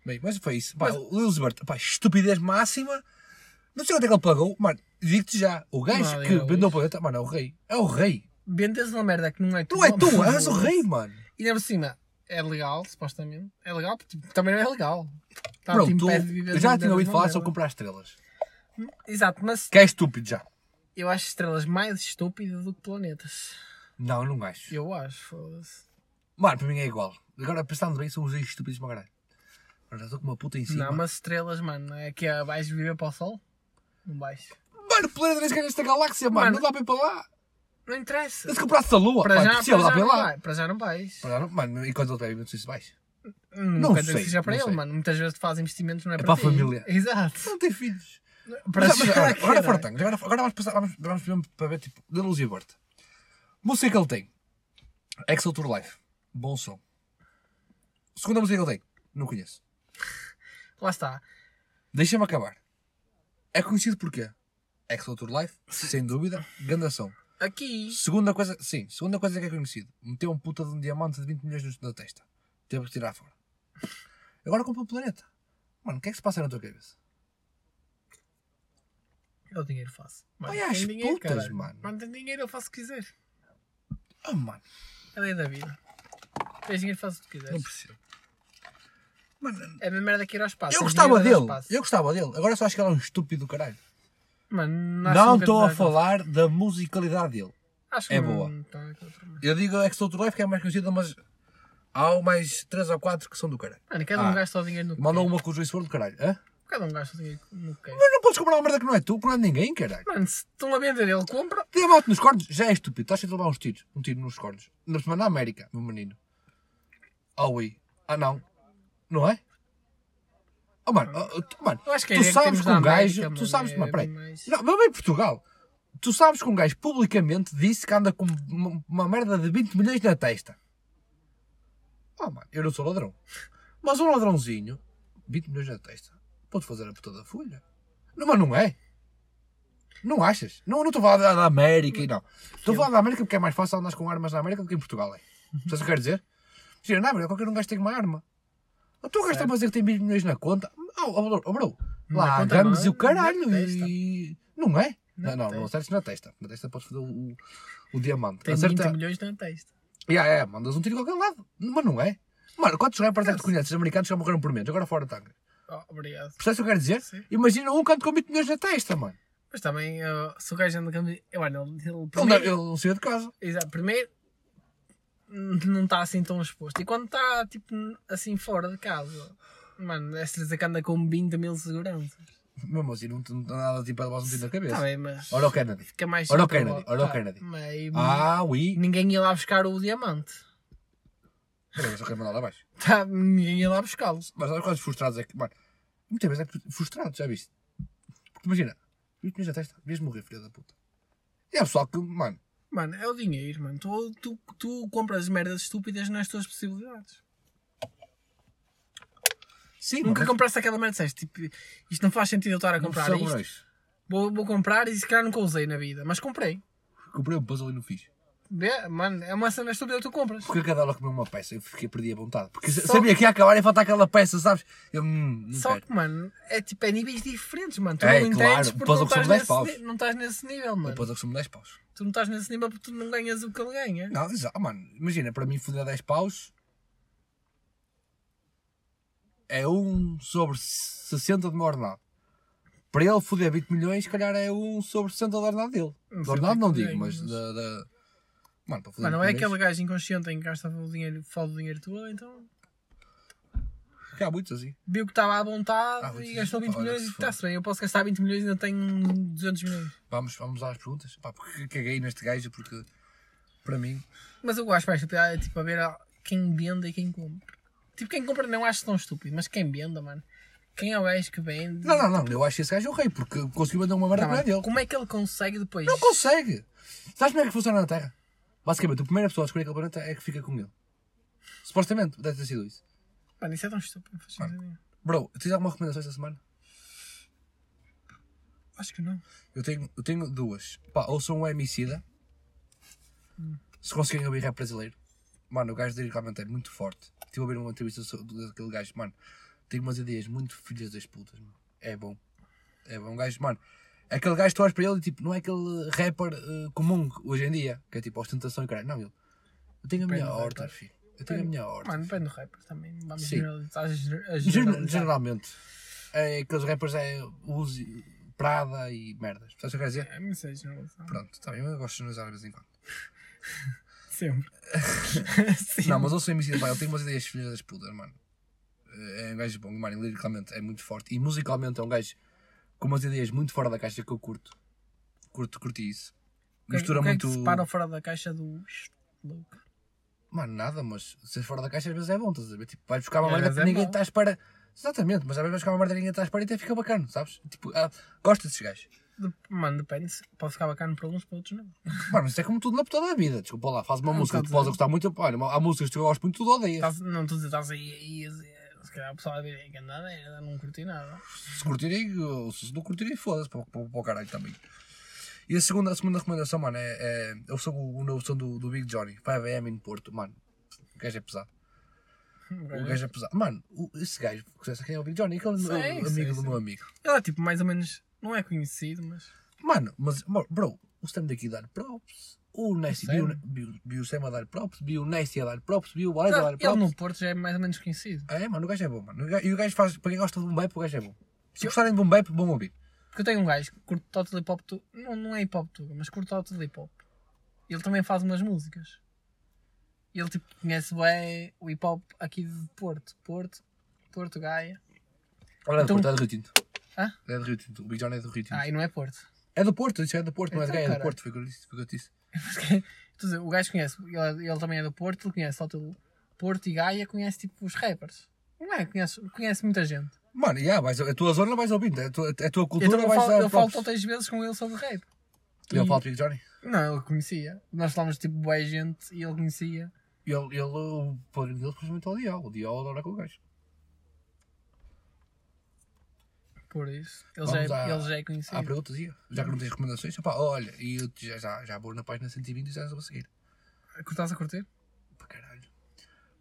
Bem, mas foi isso. Pá, Mas- o Lewis Bert, pá, estupidez máxima. Não sei quanto é que ele pagou. Mano, digo-te já. O gajo Não, que é o vendeu o planeta, mano, é o rei. É o rei. Vendes uma merda que não é Não é tu, és o rei, mano. E ainda por cima, é legal, supostamente. É legal, porque tipo, também não é legal. Tá, Bro, te tu, eu já tinha ouvido falar sobre comprar estrelas. Exato, mas Que é estúpido já. eu acho estrelas mais estúpidas do que planetas. Não, não acho. Eu acho, foda-se. Mano, para mim é igual. Agora, pensando bem, são os estúpidos para caralho. Agora já estou com uma puta em cima. Não, mas estrelas, mano, é que é, vais viver para o Sol? Não vais. Mano, o planeta nem sequer é nesta galáxia, mano. Mano. Não dá para ir para lá. Não interessa. Se comprasse a lua, Para já, possível, para, dá já para ir não lá. vai, para já não vais. Para já não- Mano, e quando ele tiver, não sei se vais. Não, dizer sei, que seja para não ele, sei. mano. Muitas vezes tu fazes investimentos, não é, É para, a ti. família. Exato. Não tem filhos. Para Mas, mas, já, agora, agora caralho. Agora, agora vamos, passar, vamos, vamos mesmo para ver, tipo, da luz e aborto. Música que ele tem. Excel Tour Life. Bom som. Segunda música que ele tem. Não conheço. Lá está. Deixa-me acabar. É conhecido por quê? Excel Tour Life, sem dúvida, grande som. Aqui. Segunda coisa, sim, segunda coisa que é conhecido. Meteu um puta de um diamante de 20 milhões na testa. Teve que tirar fora. Agora compra o planeta. Mano, o que é que se passa na tua cabeça? É o dinheiro fácil. Mano, às tem dinheiro, putas, caralho. mano. Mano, tem dinheiro, eu faço o que quiser. Ah, mano, É a lei da vida. Tens dinheiro, faz o que não quiseres. percebo. Mano, É a mesma merda que ir ao espaço. eu gostava dele. Eu gostava dele. Agora só acho que ele é um estúpido do caralho. Mano, Não estou a falar da musicalidade dele. Acho que é não- boa. tá. Eu digo Excel Tour Life que é mais conhecida, mas há mais 3 ou 4 que são do caralho. Mano, cada um Ah. gasta o dinheiro no que Mandou quer. uma com o juiz for do caralho. Hã? Cada um gasta o dinheiro no que quer. Mas não podes comprar uma merda que não é tu, que não é de ninguém, caralho. Mano, se estão a vender, ele compra. Diamante nos cornos já é estúpido. Estás a levar uns tiros. Um tiro nos cornos. Na semana na América, meu menino. Ah, ui. Ah, não. Não é? Oh, mano, oh, oh, tu- mano Eu acho que tu que sabes temos que um América, gajo. Tu sabes, é mas peraí. mais- Não, mas bem Portugal. Tu sabes que um gajo publicamente disse que anda com uma, uma merda de 20 milhões na testa. Oh, mano, eu não sou ladrão. Mas um ladrãozinho 20 milhões na testa. Pode fazer a puta da folha. Não, mas não é. Não achas? Não, não estou a falar da, América e não. Estou a falar da América porque é mais fácil andar com armas na América do que em Portugal. É. Sabes o que quero dizer? Gira, na América qualquer um gajo tem uma arma. Tu está a dizer que tem 20 milhões na conta. Oh, oh, oh, bro. Lá conta gangues e o caralho. na testa. E... Não é? Não, não, não acertes na testa. Na testa podes fazer o, o, diamante. Tem Acerta... 20 milhões na testa. Yeah, yeah, mandas um tiro de qualquer lado. Mas não é. Mano, quantos rappers é que tu conheces americanos que já morreram por menos? Agora fora tanga. Oh, obrigado. Percebes o que eu quero dizer? Sim. Imagina um canto com 20 milhões na testa, mano. Mas também, uh, se o gajo anda com. Mano, ele, ele Ele, primeiro, ele não saiu de casa. Exato, primeiro não está assim tão exposto. E quando está tipo assim fora de casa, mano, é certeza que anda com 20 mil seguranças. Mesmo assim, não não dá nada tipo a levar um tiro na cabeça. Está bem, mas Olha o Kennedy. fica mais Ora o Kennedy, ora o pá, Kennedy. mas- Ah, oui. Ninguém ia lá buscar o diamante. Peraí, só quero mandar lá abaixo. Tá, ninguém ia lá buscá-lo. Mas olha quantos frustrados é que. Mano, muitas vezes é frustrado, já viste? Porque imagina, 20 milhões na testa, devias morrer, filha da puta. E é pessoal que, mano, Mano, é o dinheiro, mano. Tu, tu, tu compras merdas estúpidas nas tuas possibilidades. sim, Nunca compraste aquela merda, disseste, tipo, isto não faz sentido eu estar a comprar isto. Vou, vou comprar e se calhar nunca usei na vida, mas comprei. Comprei um puzzle e não fiz. Mano, é uma cena estúpida que tu compras. Porque cada hora comeu uma peça, eu fiquei perdi a vontade. Porque Só- sabia que ia acabar e faltar aquela peça, sabes? Eu hum, não Só quero. que, mano, é tipo, é níveis diferentes, mano. Tu É, não claro, entendes porque puzzle não que estás, 10 nesse, paus. ni- não estás nesse nível, mano. Depois eu costumo 10 paus. Tu não estás nesse nível porque tu não ganhas o que ele ganha. Não, já, mano, imagina, para mim foder 10 paus é um sobre 60 do meu ordenado. Para ele foder 20 milhões, se calhar é um sobre 60 do ordenado dele. Do sei ordenado que é não que digo, mas da. da... Mano, para foder Mano, não é 20 aquele gajo inconsciente em que gasta o dinheiro, fala do dinheiro todo, então que há muitos assim. viu que estava à vontade vou e dizer, gastou 20 olha, milhões se e for. está-se bem. Eu posso gastar 20 milhões e ainda tenho 200 milhões. Vamos, vamos às perguntas. Pá, porque caguei neste gajo, porque para mim. Mas eu gosto mais estúpido, é tipo a ver quem vende e quem compra. Tipo, quem compra não acho tão estúpido, mas quem vende, mano. Quem é o gajo que vende? Não, não, não, eu acho esse gajo o rei, porque conseguiu mandar uma merda Tá para bem. dele. Como é que ele consegue depois? Não consegue! Sabes como é que funciona na Terra? Basicamente, a primeira pessoa a escolher aquele planeta é que fica com ele. Supostamente, deve ter sido isso. Mano, isso é tão estúpido. não faz sentido nenhum. Bro, tens alguma recomendação esta semana? Acho que não. Eu tenho, eu tenho duas. Pá, ouçam o Emicida. Se conseguirem ouvir rap brasileiro. Mano, o gajo dele realmente é muito forte. Estive a ver uma entrevista sobre daquele gajo. Mano, tem umas ideias muito filhas das putas, mano. É bom. É bom. Um gajo, mano. É aquele gajo que tu olhas para ele e tipo, não é aquele rapper eh, comum hoje em dia. Que é tipo ostentação e caralho. Não, ele. Eu tenho a minha horta, filho. Eu tenho a minha horta. Mano, depende do rapper também. Vamos Sim. generalizar. Gen- generalizar. Geralmente. É, aqueles rappers é Uzi, Prada e merdas. Sabes o que eu quero dizer? É, não sei generalizar. Pronto, tá bem, eu gosto de generalizar de vez em quando. Sempre. Não, mas eu sou MC, ele tem umas ideias filhas das putas, mano. É um gajo bom, mano, e liricamente é muito forte. E musicalmente é um gajo com umas ideias muito fora da caixa que eu curto. Curto, curti isso. O que é- Mistura o que é muito. que separa fora da caixa do louco? Mano, nada, mas se és fora da caixa às vezes é bom, estás a ver? Tipo, vais buscar uma E às merda vezes que é ninguém mau. está à espera. Exatamente, mas às vezes vais buscar uma merda que ninguém está à espera e até fica bacana, sabes? Tipo, ah, gosto desses gajos. De- Mano, depende. Pode ficar bacana para uns, para outros não. Mano, isso é como tudo na puta da vida. Desculpa lá, faz uma música que tu bocado podes gostar muito. Olha, há músicas que tu gostas muito, tu odeias. Estás- não estou a dizer, estás aí, aí, aí, se calhar o pessoal vai ver que andada, eu não curti nada. Se curtirem, se não curtirem, foda-se para, para, para o caralho também. E a segunda, a segunda recomendação, mano, é, é eu sou o, o novo som do, do Big Johnny, 5am em Porto, mano. O gajo é pesado. O gajo é pesado. Mano, o- esse gajo, sabe quem é o Big Johnny? Aquele Sei, meu- sei, amigo do sei. meu amigo. Ele é tipo, mais ou menos, não é conhecido, mas. Mano, mas, bro, o Sam daqui dar props. O Nessie, viu, viu, viu o Sam a dar props, viu o Nessie a dar props, viu o Boyd a dar ele props. no Porto já é mais ou menos conhecido. É, mano, o gajo é bom, mano. E o gajo faz, para quem gosta de boom bap, o gajo é bom. Se gostarem de boom bap, bom ouvir. Porque eu tenho um gajo que curte total hip hop, tu... não, não é hip hop tudo, mas curte total hip hop. Ele também faz umas músicas. Ele tipo conhece bem o hip hop aqui de Porto. Porto, Porto, Gaia. Olha, Então- Porto, é do Rio Tinto. Hã? É do Rio Tinto. O Big John é do Rio Tinto. Ah, e não é Porto. É do Porto, isso é do Porto, não é de Então, Gaia, é do. Porto, foi o que eu disse. Dizer, o gajo conhece, ele, ele também é do Porto, ele conhece total Porto e Gaia, conhece tipo os rappers. Não é? Conhece, conhece muita gente. Mano, yeah, vais, a tua zona vais ouvindo, a tua, a tua cultura Então vais dar eu falo props. tantas vezes com ele sobre rap. E ele fala Big Johnny. Não, ele conhecia. Nós falamos tipo boa gente e ele conhecia. Ele, ele o padrinho dele, principalmente ao Dial. O Dial adora com o gajo. Por isso. Ele já, à- é, ele já é Há conhecido. perguntas aí? Já que não tens recomendações, opá, olha, e eu já, já, já vou na página 120 e já vou seguir. Estás a curtir? Para caralho.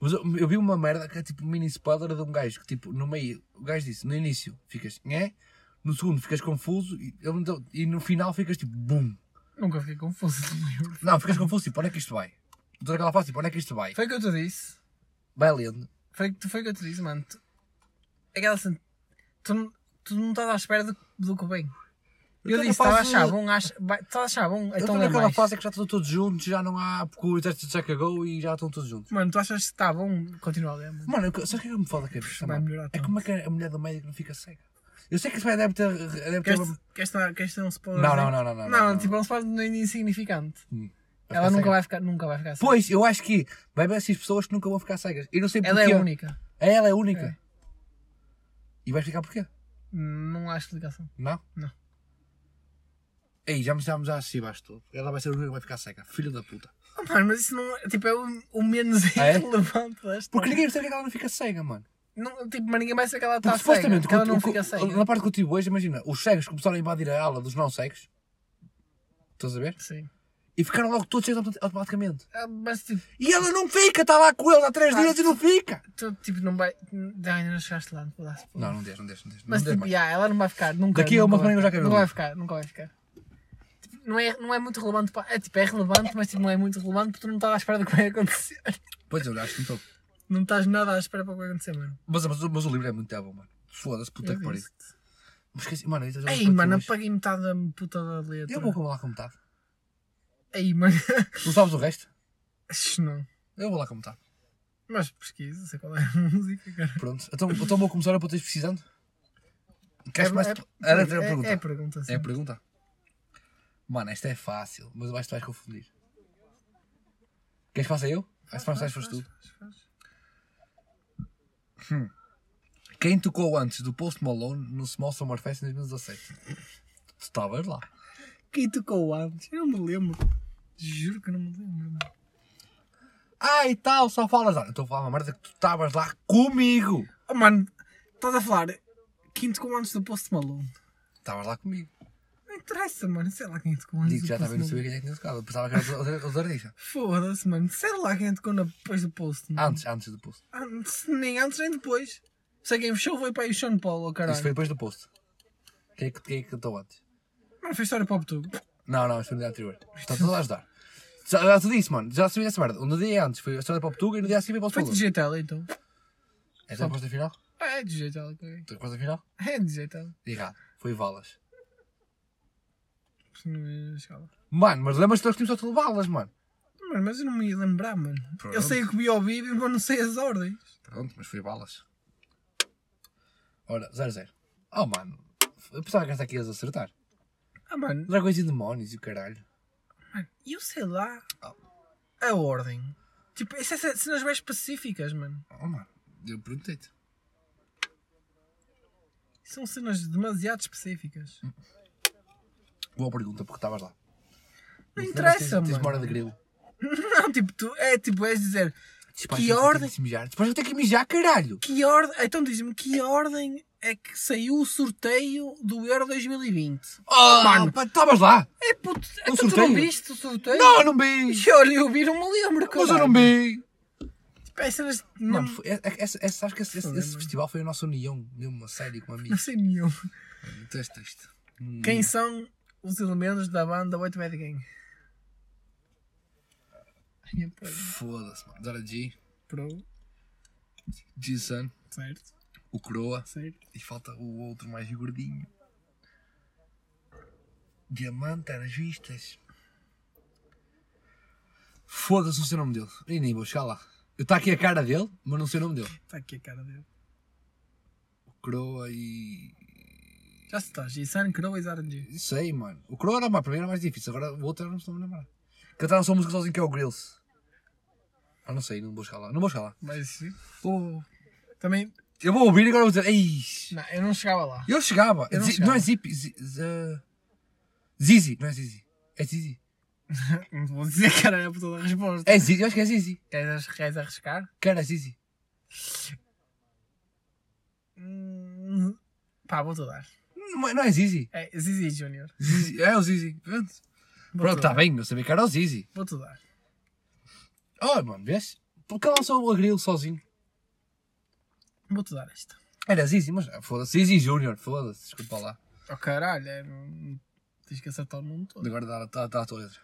Mas eu, eu vi uma merda que é tipo um mini spoiler de um gajo que tipo no meio, o gajo disse, no início ficas, né? No segundo ficas confuso e, ele e no final ficas tipo, bum. Nunca fiquei confuso. Não, ficas confuso, tipo, onde é que isto vai? Toda aquela fase, tipo, onde é que isto vai? Foi o que eu te disse. Vai lendo. Foi, foi o que eu te disse, mano. Tu, aquela assim, tu, não- tu não estás à espera do, do que vem. Eu, na disse, estava a achar bom, estás a achar bom, Eu então lê naquela mais. fase que já estão todos juntos, já não há, porque o exército já cagou e já estão todos juntos. Mano, tu achas que está bom, continua a ler, mano. Mano, eu- sabe o que é que me foda a cabeça? Vai mano? melhorar É como é que a mulher do médico não fica cega. Eu sei que isso vai deve ter. Deve ter Queres, ter- queres ter um spoiler? Não, não, não, não, não, Não, não. tipo, é um spoiler insignificante. Hum, vai Ela nunca cega. vai, ficar, nunca vai ficar assim. Pois, eu acho que vai haver essas pessoas que nunca vão ficar cegas. Eu não sei porquê. Ela é única. Ela é única. É. E vais ficar porquê? Não há explicação. Não? Não. Ei, já me já, me- já chivaste tudo. Ela vai ser a única que vai ficar cega. Filho da puta. Oh, mano, mas isso não é, tipo, é o, o menos Ah, é? relevante desta. Porque ninguém percebe que ela não fica cega, mano. Não, tipo, mas ninguém vai saber que ela está Porque cega. supostamente, Que ela o- não o- fica o- cega. na parte que eu tive hoje, imagina, os cegos começaram a invadir a ala dos não cegos. Estás a ver? Sim. E ficaram logo todos autom- automaticamente. Ah, Mas tipo, E ela não fica, está lá com eles há três Ah. dias e não fica. tu tipo, não vai. Ainda não chegaste lá, não vou dar. Não, não deixa, não deixa, não deixa. Mas não tipo, yeah, ela não vai ficar. Nunca, Daqui a uma semana eu já quero Nunca ver. vai ficar, nunca vai ficar. Tipo, não, é, não é muito relevante. Para, é tipo, é relevante, mas tipo, não é muito relevante porque tu não estás à espera do que vai acontecer. Pois eu acho que não estou. Não estás nada à espera para o que vai acontecer, mano. Mas, mas, mas o livro é muito bom, mano. Foda-se, puta Eu que pariu. Mas esqueci, mano, isso já Ei, mano, apaguei metade da puta da letra. Eu vou lá com metade. Ei, mano. Não sabes o resto? Não. Eu vou lá com metade. Mas pesquisa, sei qual é a música, cara. Pronto. Então, então vou começar a pôr precisando? Queres é, mais? é, Era a é, pergunta. é a pergunta, sim. É a pergunta? Mano, esta é fácil, mas eu acho que tu vais confundir. Queres que faça eu? Acho que faz, foste tu. Quem tocou antes do Post Malone no Small Summer Fest em 2017? Tu estavas lá. Quem tocou antes? Eu não me lembro. Juro que eu não me lembro. Ah, e tal, só falas lá. Eu estou a falar uma merda que tu estavas lá comigo. Oh, mano, estás a falar quinto com antes do Post Malone. Estavas lá comigo. Não interessa, mano. Sei lá quem tocou antes Digo que já estava a Post saber Malone. quem é que tinha tocado. Eu pensava que era os artistas. Foda-se, mano. Sei lá quem tocou na- depois do Post. mano. Antes, antes do Post. Antes, nem antes nem depois. Sei quem fechou foi para aí o Sean Paul, oh, caralho. Isso foi depois do Post. Quem é que, quem é que cantou antes? Mano, foi história pop tudo. Não, não, isso foi no dia anterior. Está tudo a ajudar. Já, te disse, mano. Já sabia essa merda. No dia antes foi a história para o Portugal e no dia a seguir veio para o Foi Portugal. digital, então. É a resposta final? É digital, ok. A resposta final? É digital. Errado. Foi Valas. Se não ia chegar lá. Mano, mas lembras-te que nós tínhamos só de Valas, mano. Mano, mas eu não me ia lembrar, mano. Pronto. Eu sei o que vi ao vivo, mas não sei as ordens. Pronto, mas foi Valas. Ora, 0-0. Oh, mano. Eu pensava que esta aqui ias acertar. Ah, mano, Dragões e demónios e o caralho. Mano, eu sei lá Oh. a ordem. Tipo, isso é cenas bem específicas, mano. Oh, mano. Eu perguntei-te. São cenas demasiado específicas. Boa pergunta, porque estavas lá. Não interessa, tens, tens mano. memória de grilo. Não, tipo, tu, é tipo, és dizer Depois Que eu ordem? que mijar. Depois eu tenho que mijar, caralho. que ordem. Então diz-me que ordem é que saiu o sorteio do Euro 2020. Oh, mano. pá, Estavas lá. É puto, é Um tu, tu não viste o sorteio? Não, eu não vi. E olha, eu vi, não me lembro. Mas eu não vi. Mano, Não, essa- essa- sabes que esse, esse- esse festival foi a nossa união, mesmo a sério, com não amigos. sei nenhum. Muito és triste. Hum. Quem são os elementos da banda White Bad Gang? Foda-se, mano. Zara G, Pro, G-Sun, certo, o Croa certo. e falta o outro mais gordinho. Diamante às vistas. Foda-se, não sei o nome dele. E nem vou chegar lá. Está aqui a cara dele, mas não sei o nome dele. Está aqui a cara dele. O Croa e. Já se está, G-Sun, Crow e Zaranji. Sei, mano. O Croa era mais, para mim era mais difícil, agora o outro eu não estou a lembrar. Cantaram só música sozinho que é o Grills. Ah, não sei, não vou chegar lá. Não vou chegar lá. Mas sim. Vou- Também. Eu vou ouvir e agora vou dizer. Ei! Não, eu não chegava lá. Eu chegava. Eu não chegava. não é Zip. Z- Zizi. Não é Zizi. É Zizi. Não vou dizer que era por toda a resposta. É Zizi. Eu acho que é Zizi. Queres, queres arriscar? Cara, Zizi. Hum, Pá, vou-te dar. Não é, não é Zizi. É Zizi Junior. Zizi. É o Zizi. Pronto, Vou-te Pronto está dar. bem, eu sabia que era o Zizi. Vou-te dar. Oh, mano, vês? Porque lançou o Agrilo sozinho. Vou-te dar esta. Era Zizi, mas foda-se. Zizi Júnior, foda-se, desculpa lá. Oh caralho, é, não- tens que acertar o nome todo. Agora dá, dá, dá a tua letra.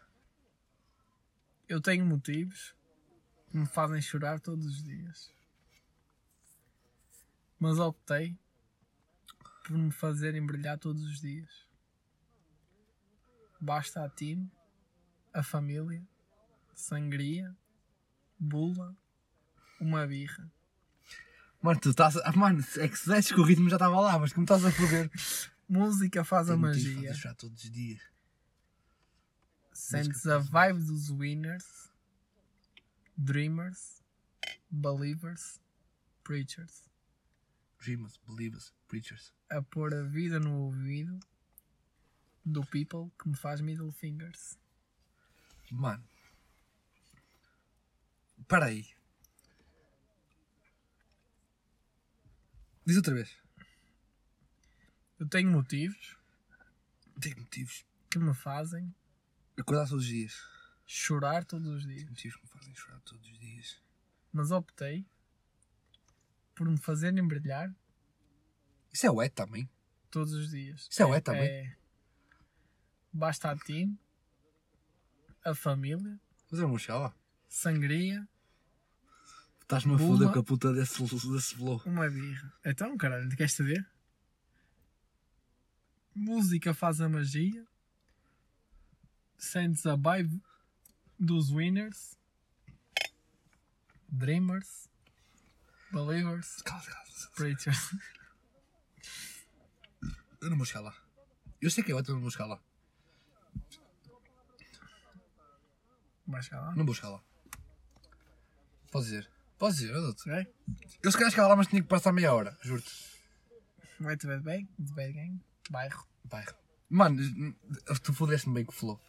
Eu tenho motivos que me fazem chorar todos os dias. Mas optei por me fazerem brilhar todos os dias. Basta a ti, a família, sangria, bula, uma birra. Mano, tu estás. a- Mano, é que se desses com o ritmo já estava lá, mas como estás a foder. Música faz a magia. deixar todos os dias. Sentes a vibe dos winners, dreamers, believers, preachers. Dreamers, believers, preachers. a pôr a vida no ouvido do people que me faz middle fingers. Mano. Para aí. Diz outra vez. Eu tenho motivos Tenho motivos. que me fazem Acordar todos os dias. chorar todos os Tenho dias, motivos que me fazem chorar todos os dias. mas optei por me fazerem brilhar Isso é o E também. todos os dias. Isso é o E também. É, basta a ti, a família, Fazer uma lá. sangria, Estás-me a foder com a puta desse, desse flow. uma birra. Então, caralho, queres saber? Música faz a magia. Sentes a vibe dos winners, dreamers, believers, Cala, cala. preachers. Eu não vou chegar lá. Eu sei que é o E, mas não vou chegar lá. Vais chegar lá? Não vou chegar lá. Podes dizer. Dizer, eu dou-te. Ok? Eu se calhar chegava lá, mas tinha que passar meia hora, juro-te. Te ver bem? De bad gang? Bairro. Bairro. Mano, tu fodeste-me bem com o flow.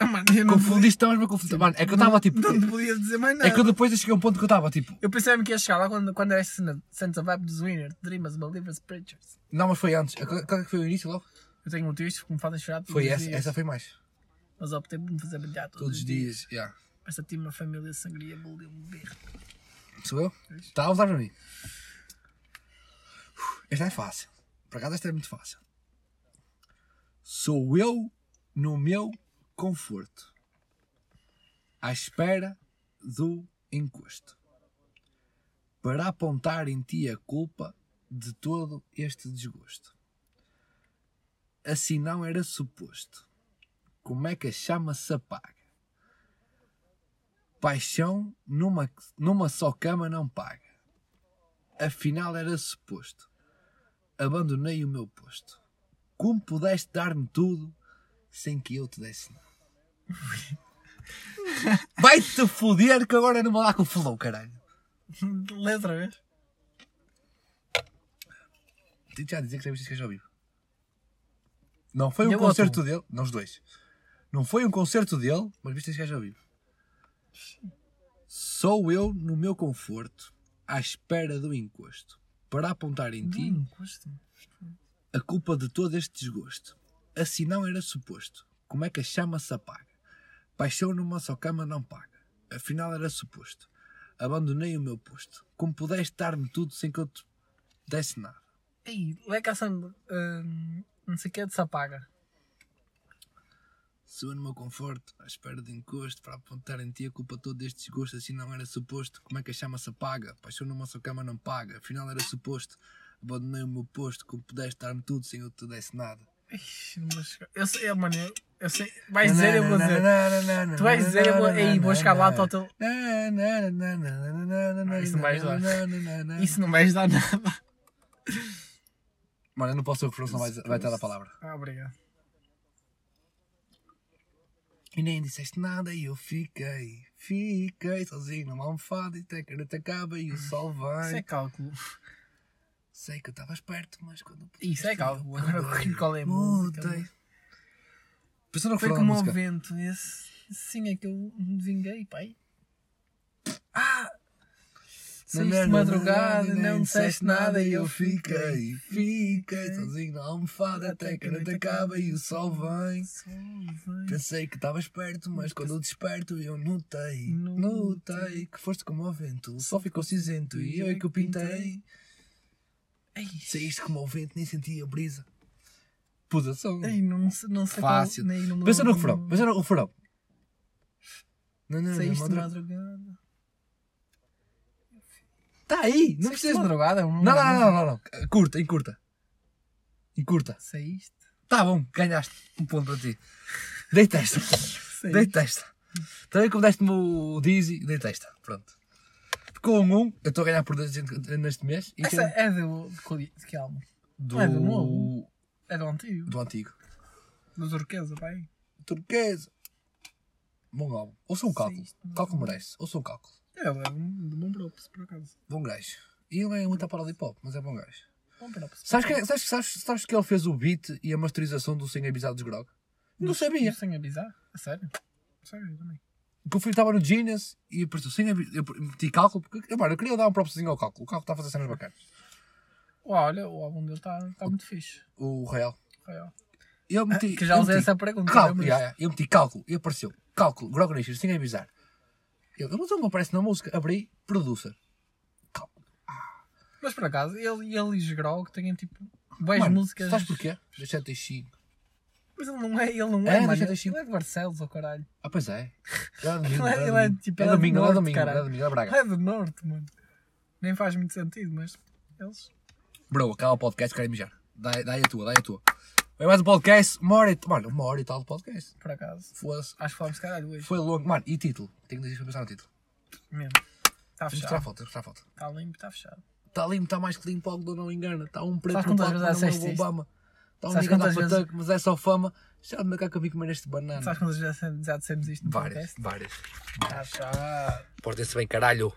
Mano, eu não, Confundiste, estavas me a confundir. Mano, é que eu estava tipo. não te podia dizer mais nada. É que eu depois cheguei a um ponto que eu estava tipo. Eu pensava que ia chegar lá quando, quando era essa cena. Sentes a vibe dos winners, dreamers, believers, preachers. Não, mas foi antes. Qual qual é que foi o início logo? Eu tenho motivos que me fazem chorar todos Foi os essa, dias. essa foi mais. Mas optei por me fazer brilhar todos, Todos os dias, já. Esta tinha uma família de sangria, bullying, um berro. Sou eu? Está a usar para mim. Esta é fácil. Por acaso esta é muito fácil. Sou eu no meu conforto. À espera do encosto. Para apontar em ti a culpa de todo este desgosto. Assim não era suposto. Como é que a chama se apaga? Paixão numa, numa só cama não paga. Afinal era suposto. Abandonei o meu posto. Como pudeste dar-me tudo sem que eu te desse nada? Vai-te foder que agora não me dá com o flow, caralho. Lê outra vez. Tenho já a dizer que já viste gajo ao vivo. Não foi um o concerto outro? dele. Não, os dois. Não foi um concerto dele, mas viste este gajo ao vivo. Sou eu no meu conforto, à espera do encosto, para apontar em ti a culpa de todo este desgosto. Assim não era suposto. Como é que a chama se apaga? Paixão numa só cama não paga. Afinal era suposto. Abandonei o meu posto. Como pudeste dar-me tudo sem que eu te desse nada. Ei, samba. hum, não sei o que é de se apaga. Sou no meu conforto, à espera de encosto, para apontar em ti a culpa todo este desgosto, assim não era suposto. Como é que a chama se apaga? Paixão numa só cama não paga. Afinal era suposto. Abandonei o meu posto, como pudeste dar-me tudo sem eu te desse nada. Ixi. Eu sei, mano, eu, eu sei. Vais dizer, eu vou dizer. Tu vais dizer, eu vou. Ei, vou chegar lá, estou teu. isso não vai ajudar. Isso não vai ajudar nada. Mano, eu não posso ser o que não vai, vai ter a palavra. Ah, obrigado. E nem disseste nada e eu fiquei, fiquei sozinho numa almofada e até que a noite acaba e o sol Isso é vem. cálculo. Sei que eu estava esperto, mas quando... Isso é cálculo. Agora Mudei, qual é a música? no Foi o vento. Esse, sim é que eu me vinguei, pai. Saíste de madrugada, não disseste nada e eu fiquei. Fiquei sozinho na almofada até que a noite acaba e o sol vem. Pensei que estavas perto, mas quando eu desperto eu notei, notei que foste como o vento. O sol ficou cinzento e eu é que o pintei. Ei, Saíste como o vento, nem sentia a brisa. Pus a som. ei, não, não sei Fácil. qual... nem não Pensa no refrão, pensa no refrão. Não, não, Saíste de madrugada. Está aí, não de precisas. Não, madrugada? não, não, não, não, não. Curta, encurta. Encurta. Saíste? Tá bom, ganhaste um ponto para ti. Deita esta. Saíste. Deita esta. Também como deste-me o Dizzy, deita esta. Pronto. Ficou um 1. Eu estou a ganhar por 2 neste mês. E Essa é do... De, que álbum? do, não é do novo. É do antigo. do antigo. Do Turquesa, pai. Turquesa. Bom álbum. Ouça um cálculo. Cálculo merece. Ouça um cálculo. É, é um bom props, por acaso. Bom gajo. E ele é muito a para de hip hop, mas é bom gajo. Bom props. Sabes que, sabes, sabes, sabes que ele fez o beat e a masterização do Sem Avisado dos Grog? Não sabia. Sem avisar? A sério? A sério, também. Porque eu fui- estava no Genius e apareceu avi- eu meti cálculo, porque mano, eu queria dar um propósito ao cálculo. O cálculo está a fazer cenas bacanas. Olha, o álbum dele está tá muito fixe. O Real. Real. Eu meti. Que já usei meti essa pergunta. Cálculo, yeah, yeah. eu meti cálculo e apareceu. Cálculo, Grog Nation, sem avisar. Eu, mas não aparece na música. Abri, producer. Cálculo. Mas por acaso, ele, ele e Grog têm tipo boas músicas. Sabes porquê? Ter chico. Mas ele não é, ele não É, é, mano. Ele é de Barcelos, ou caralho. Ah, pois é. É domingo. Ele é- ele é domingo. tipo, é é do domingo, é domingo, é domingo, é Braga. É do norte, mano. Nem faz muito sentido, mas eles. Bro, acaba o podcast, quero mijar. Dá, dá aí a tua, dá aí a tua. Vai mais um podcast, uma hora e... Mano, uma hora e tal de podcast. Por acaso. Foda-se. Acho que falamos caralho hoje. Foi longo. Mano, e título? Tenho que dizer para pensar no título. Mesmo. Está fechado. foto, tens de mostrar foto. Está limpo, está fechado. Está limpo, está mais que limpo, algo não engana. Está um preto no palco, não é disseste o? Obama. Está um quantas a pataco, mas é só fama. Já de macaco a mim comer neste banana. Sabes quantas vezes já dissemos isto no Várias, podcast? várias. Está fechado. Portem-se bem, caralho.